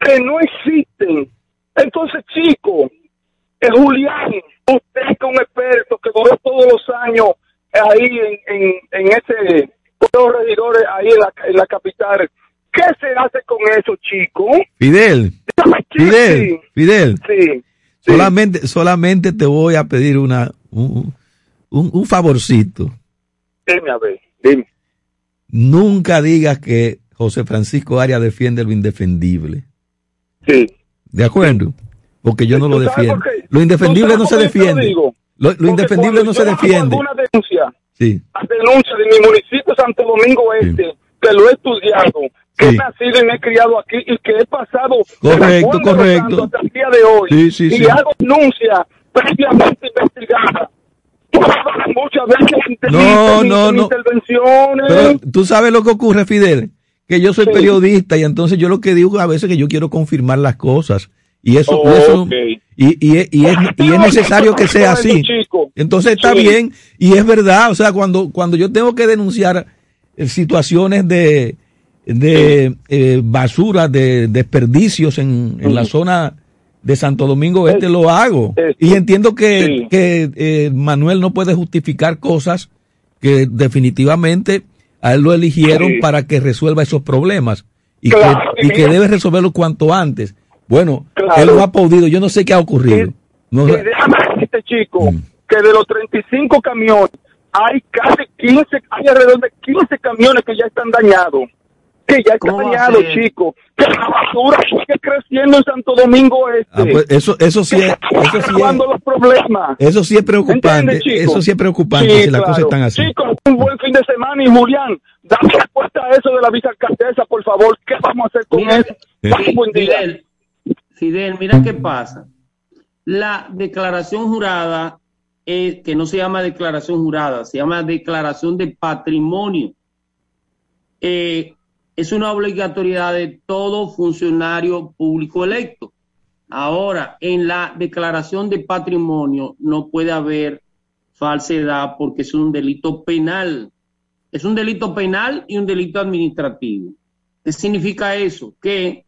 que no existen. Entonces, chico, eh, Julián, usted que es un experto que duró todos los años ahí en, en, en ese, los regidores ahí en la, en la capital, ¿qué se hace con eso, chico? Fidel. Fidel. Sí. Fidel. Sí. Solamente, solamente te voy a pedir una, un, un, un favorcito. Dime a ver, dime. Nunca digas que José Francisco Arias defiende lo indefendible. Sí. ¿De acuerdo? Porque yo no lo ¿Tú sabes defiendo. Lo indefendible ¿Tú no se lo defiende. Lo, indefendible no se defiende. alguna denuncia, Sí. denuncia de mi municipio Santo Domingo Este, que lo he estudiado, que Sí. he nacido y me he criado aquí y que he pasado Correcto, correcto. Hasta el día de hoy Sí, sí, y hago denuncia previamente investigada. Muchas veces No, no, no. intervenciones. Pero tú sabes lo que ocurre, Fidel, que yo soy periodista y entonces yo lo que digo a veces que yo quiero confirmar las cosas y eso, eso Ok. y, y, es- y es, y es necesario que sea así. Entonces está bien y es verdad, o sea, cuando cuando yo tengo que denunciar eh, situaciones de de eh, basura, de desperdicios en, en la zona de Santo Domingo Este lo hago y entiendo que, Sí. que eh, Manuel no puede justificar cosas que definitivamente a él lo eligieron Sí. para que resuelva esos problemas y Claro, que, y que debe resolverlo cuanto antes. Bueno, Claro. él no ha podido, yo no sé qué ha ocurrido. No- Y déjame decirte, chico, Mm. que de los 35 camiones, hay casi 15, hay alrededor de 15 camiones que ya están dañados. Que ya están ¿Cómo va a dañados, ser? chico. Que la basura sigue creciendo en Santo Domingo Este. Ah, pues eso, eso sí es, eso sí es, los problemas. eso sí es preocupante, eso sí es preocupante Sí, si las claro. cosas están así. Chicos, un buen fin de semana y Julián, dame respuesta a eso de la vicealcaldesa, por favor. ¿Qué vamos a hacer con Mira, eso? Buen día. Fidel, Fidel, mira qué pasa. La declaración jurada, eh, que no se llama declaración jurada, se llama declaración de patrimonio. Eh, es una obligatoriedad de todo funcionario público electo. Ahora, en la declaración de patrimonio no puede haber falsedad porque es un delito penal. Es un delito penal y un delito administrativo. ¿Qué significa eso? Que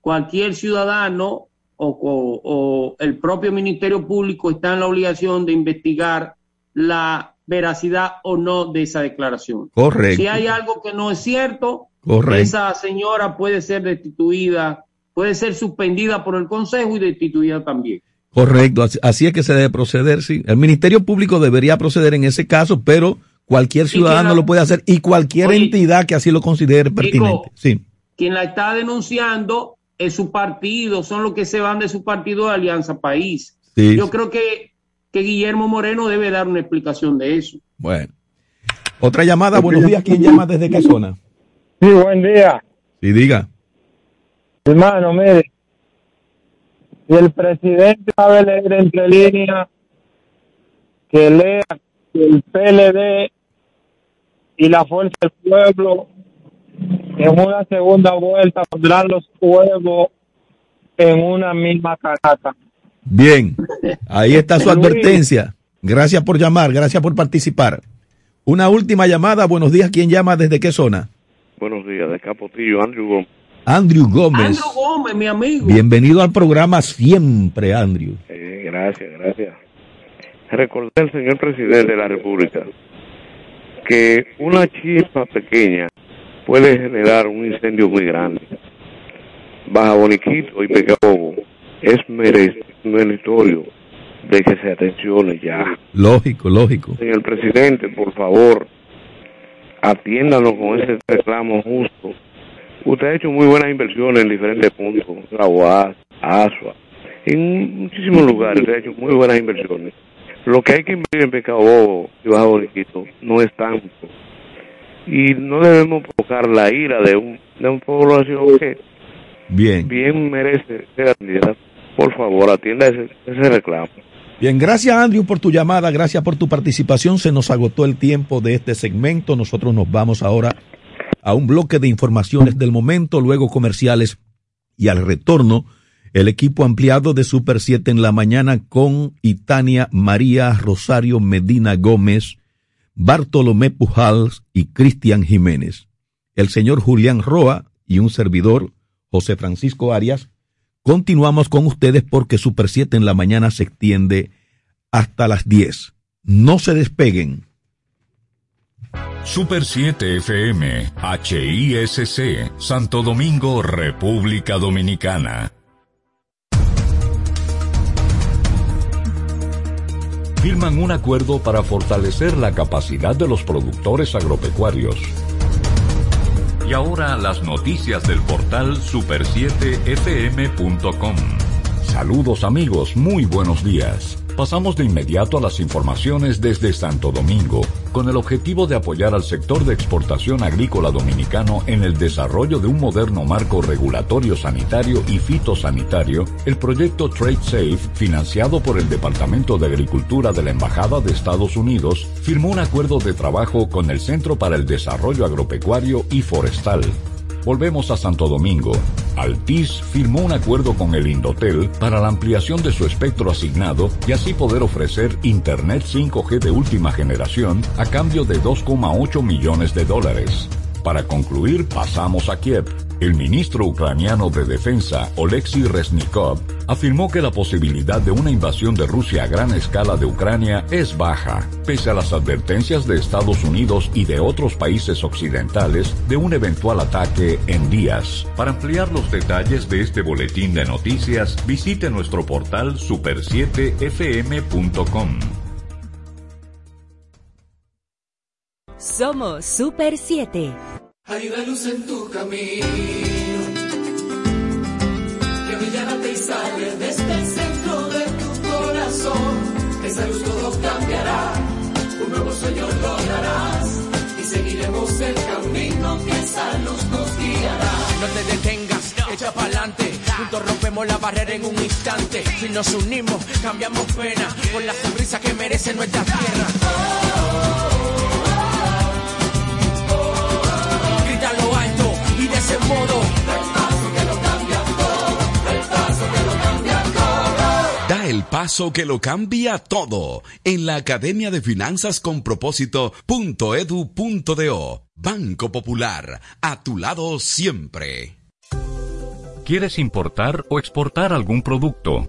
cualquier ciudadano o, o el propio Ministerio Público está en la obligación de investigar la veracidad o no de esa declaración. Correcto. Si hay algo que no es cierto, Correcto. esa señora puede ser destituida, puede ser suspendida por el Consejo y destituida también. Correcto, así- es que se debe proceder, sí. El Ministerio Público debería proceder en ese caso, pero cualquier ciudadano lo puede hacer y cualquier entidad que así lo considere pertinente. Sí, Quien la está denunciando es su partido, son los que se van de su partido de Alianza País. Sí. Yo creo que, que Guillermo Moreno debe dar una explicación de eso. bueno. Otra llamada, buenos días, ¿quién llama desde qué zona? Sí, buen día. Sí, diga. Hermano, mire, si el presidente sabe leer entre líneas, que lea que el PLD y la Fuerza del Pueblo en una segunda vuelta pondrán los huevos en una misma canasta. Bien, ahí está su advertencia. Gracias por llamar, gracias por participar. Una última llamada, buenos días, ¿quién llama desde qué zona? Buenos días, de Capotillo, Andrew Gómez. Andrew Gómez. Andrew Gómez, mi amigo. Bienvenido al programa siempre, Andrew. Eh, gracias, gracias. Recordé al señor presidente de la República que una chispa pequeña puede generar un incendio muy grande. Baja Boniquito y Pecabobo es meritorio de que se atencione ya. Lógico, lógico. Señor presidente, por favor, atiéndanos con ese reclamo justo. Usted ha hecho muy buenas inversiones en diferentes puntos, la UAS, ASUA, en muchísimos lugares usted ha hecho muy buenas inversiones. Lo que hay que invertir en Pecado Bobo y Baja Boniquito no es tanto. Y no debemos provocar la ira de, un, de una población que Bien. bien merece ser atendida. Por favor, atienda ese, ese reclamo. Bien, gracias Andrew por tu llamada, gracias por tu participación. Se nos agotó el tiempo de este segmento. Nosotros nos vamos ahora a un bloque de informaciones del momento, luego comerciales y al retorno el equipo ampliado de Super 7 en la mañana con Itania María Rosario Medina Gómez, Bartolomé Pujals y Cristian Jiménez. El señor Julián Roa y un servidor, José Francisco Arias, continuamos con ustedes porque Super 7 en la mañana se extiende hasta las 10. No se despeguen. Super 7 FM, HISC, Santo Domingo, República Dominicana. Firman un acuerdo para fortalecer la capacidad de los productores agropecuarios. Y ahora las noticias del portal super7fm.com. Saludos amigos, muy buenos días. Pasamos de inmediato a las informaciones desde Santo Domingo, con el objetivo de apoyar al sector de exportación agrícola dominicano en el desarrollo de un moderno marco regulatorio sanitario y fitosanitario, el proyecto Trade Safe, financiado por el Departamento de Agricultura de la Embajada de Estados Unidos, firmó un acuerdo de trabajo con el Centro para el Desarrollo Agropecuario y Forestal. Volvemos a Santo Domingo. Altis firmó un acuerdo con el Indotel para la ampliación de su espectro asignado y así poder ofrecer Internet 5G de última generación a cambio de 2,8 millones de dólares. Para concluir, pasamos a Kiev. El ministro ucraniano de Defensa, Oleksiy Reznikov, afirmó que la posibilidad de una invasión de Rusia a gran escala de Ucrania es baja, pese a las advertencias de Estados Unidos y de otros países occidentales de un eventual ataque en días. Para ampliar los detalles de este boletín de noticias, visite nuestro portal super7fm.com. Somos Super 7. Hay una luz en tu camino que brillará y sale desde el centro de tu corazón. Esa luz todo cambiará, un nuevo sueño lograrás y seguiremos el camino que esa luz nos guiará. No te detengas, echa pa'lante. Juntos rompemos la barrera en un instante. Si nos unimos, cambiamos pena por la sonrisa que merece nuestra tierra. Paso que lo cambia todo en la Academia de Finanzas con Propósito.edu.do. Banco Popular, a tu lado siempre. ¿Quieres importar o exportar algún producto?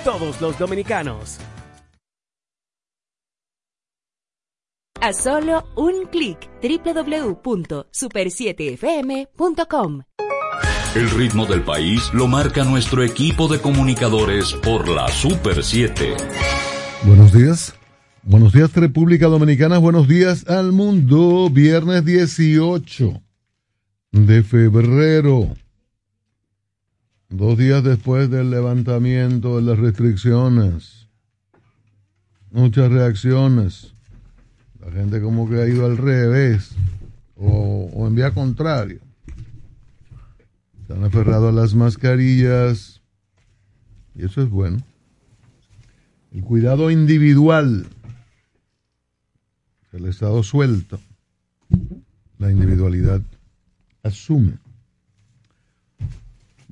todos los dominicanos. A solo un clic www.super7fm.com. El ritmo del país lo marca nuestro equipo de comunicadores por la Super 7. Buenos días. Buenos días República Dominicana, buenos días al mundo. Viernes 18 de febrero. Dos días después del levantamiento de las restricciones. Muchas reacciones. La gente como que ha ido al revés o, en vía contraria. Se han aferrado a las mascarillas y eso es bueno. El cuidado individual. El estado suelto. La individualidad asume.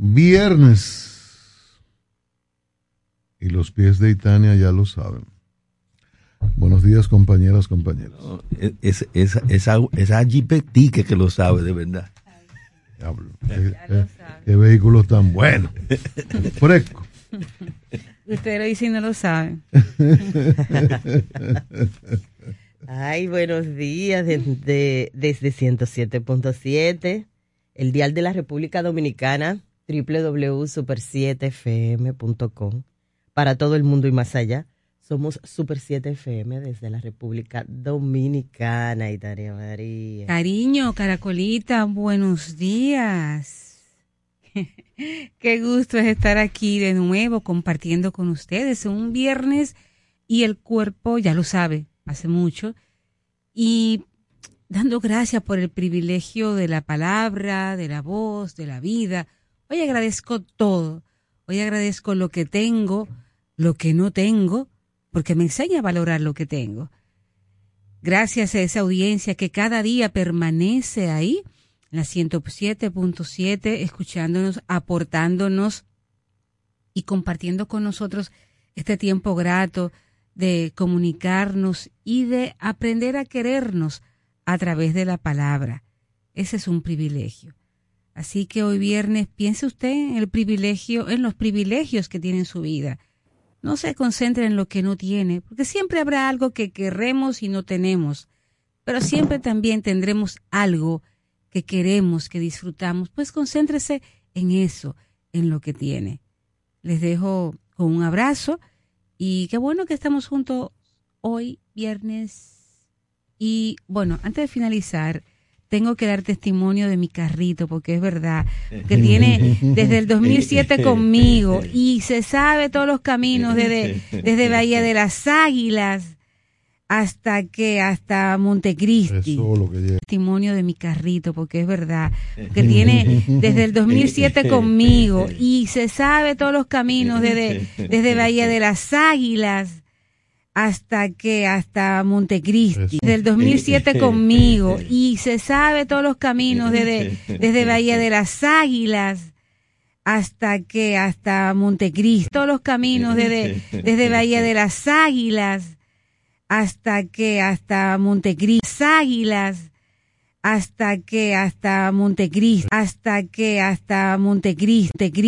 Viernes. Y los pies de Itania ya lo saben. Buenos días, compañeras, compañeros. Es, es, esa, esa jipetique que lo sabe, de verdad. Diablo. ¿Qué, qué- qué vehículo tan bueno. <laughs> Fresco. Usted lo dice y no lo sabe. Ay, buenos días desde, desde 107.7, el dial de la República Dominicana, www.super7fm.com. Para todo el mundo y más allá, somos Super 7 FM desde la República Dominicana, Italia María. Cariño, Caracolita, buenos días. <laughs> Qué gusto es estar aquí de nuevo compartiendo con ustedes un viernes y el cuerpo ya lo sabe, hace mucho, y dando gracias por el privilegio de la palabra, de la voz, de la vida. Hoy agradezco todo. Hoy agradezco lo que tengo, lo que no tengo, porque me enseña a valorar lo que tengo. Gracias a esa audiencia que cada día permanece ahí, en la 107.7, escuchándonos, aportándonos y compartiendo con nosotros este tiempo grato de comunicarnos y de aprender a querernos a través de la palabra. Ese es un privilegio. Así que hoy viernes piense usted en el privilegio, en los privilegios que tiene en su vida. No se concentre en lo que no tiene, porque siempre habrá algo que querremos y no tenemos, pero siempre también tendremos algo que queremos, que disfrutamos. Pues concéntrese en eso, en lo que tiene. Les dejo con un abrazo Y qué bueno que estamos juntos hoy, viernes. Y bueno, antes de finalizar, tengo que dar testimonio de mi carrito, porque es verdad, que tiene desde el <laughs> 2007 conmigo y se sabe todos los caminos, desde, desde Bahía de las Águilas hasta que hasta Montecristi. Testimonio de mi carrito, porque es verdad, que tiene <laughs> desde el 2007 conmigo y se sabe todos los caminos, desde, desde Bahía de las Águilas hasta que hasta Montecristi, desde el 2007 conmigo. y se sabe todos los caminos desde, desde Bahía de las Águilas hasta que hasta Montecristi, todos los caminos desde, desde Bahía de las Águilas hasta que hasta Montecristi, Águilas hasta que hasta Montecristi, hasta que hasta Montecristi,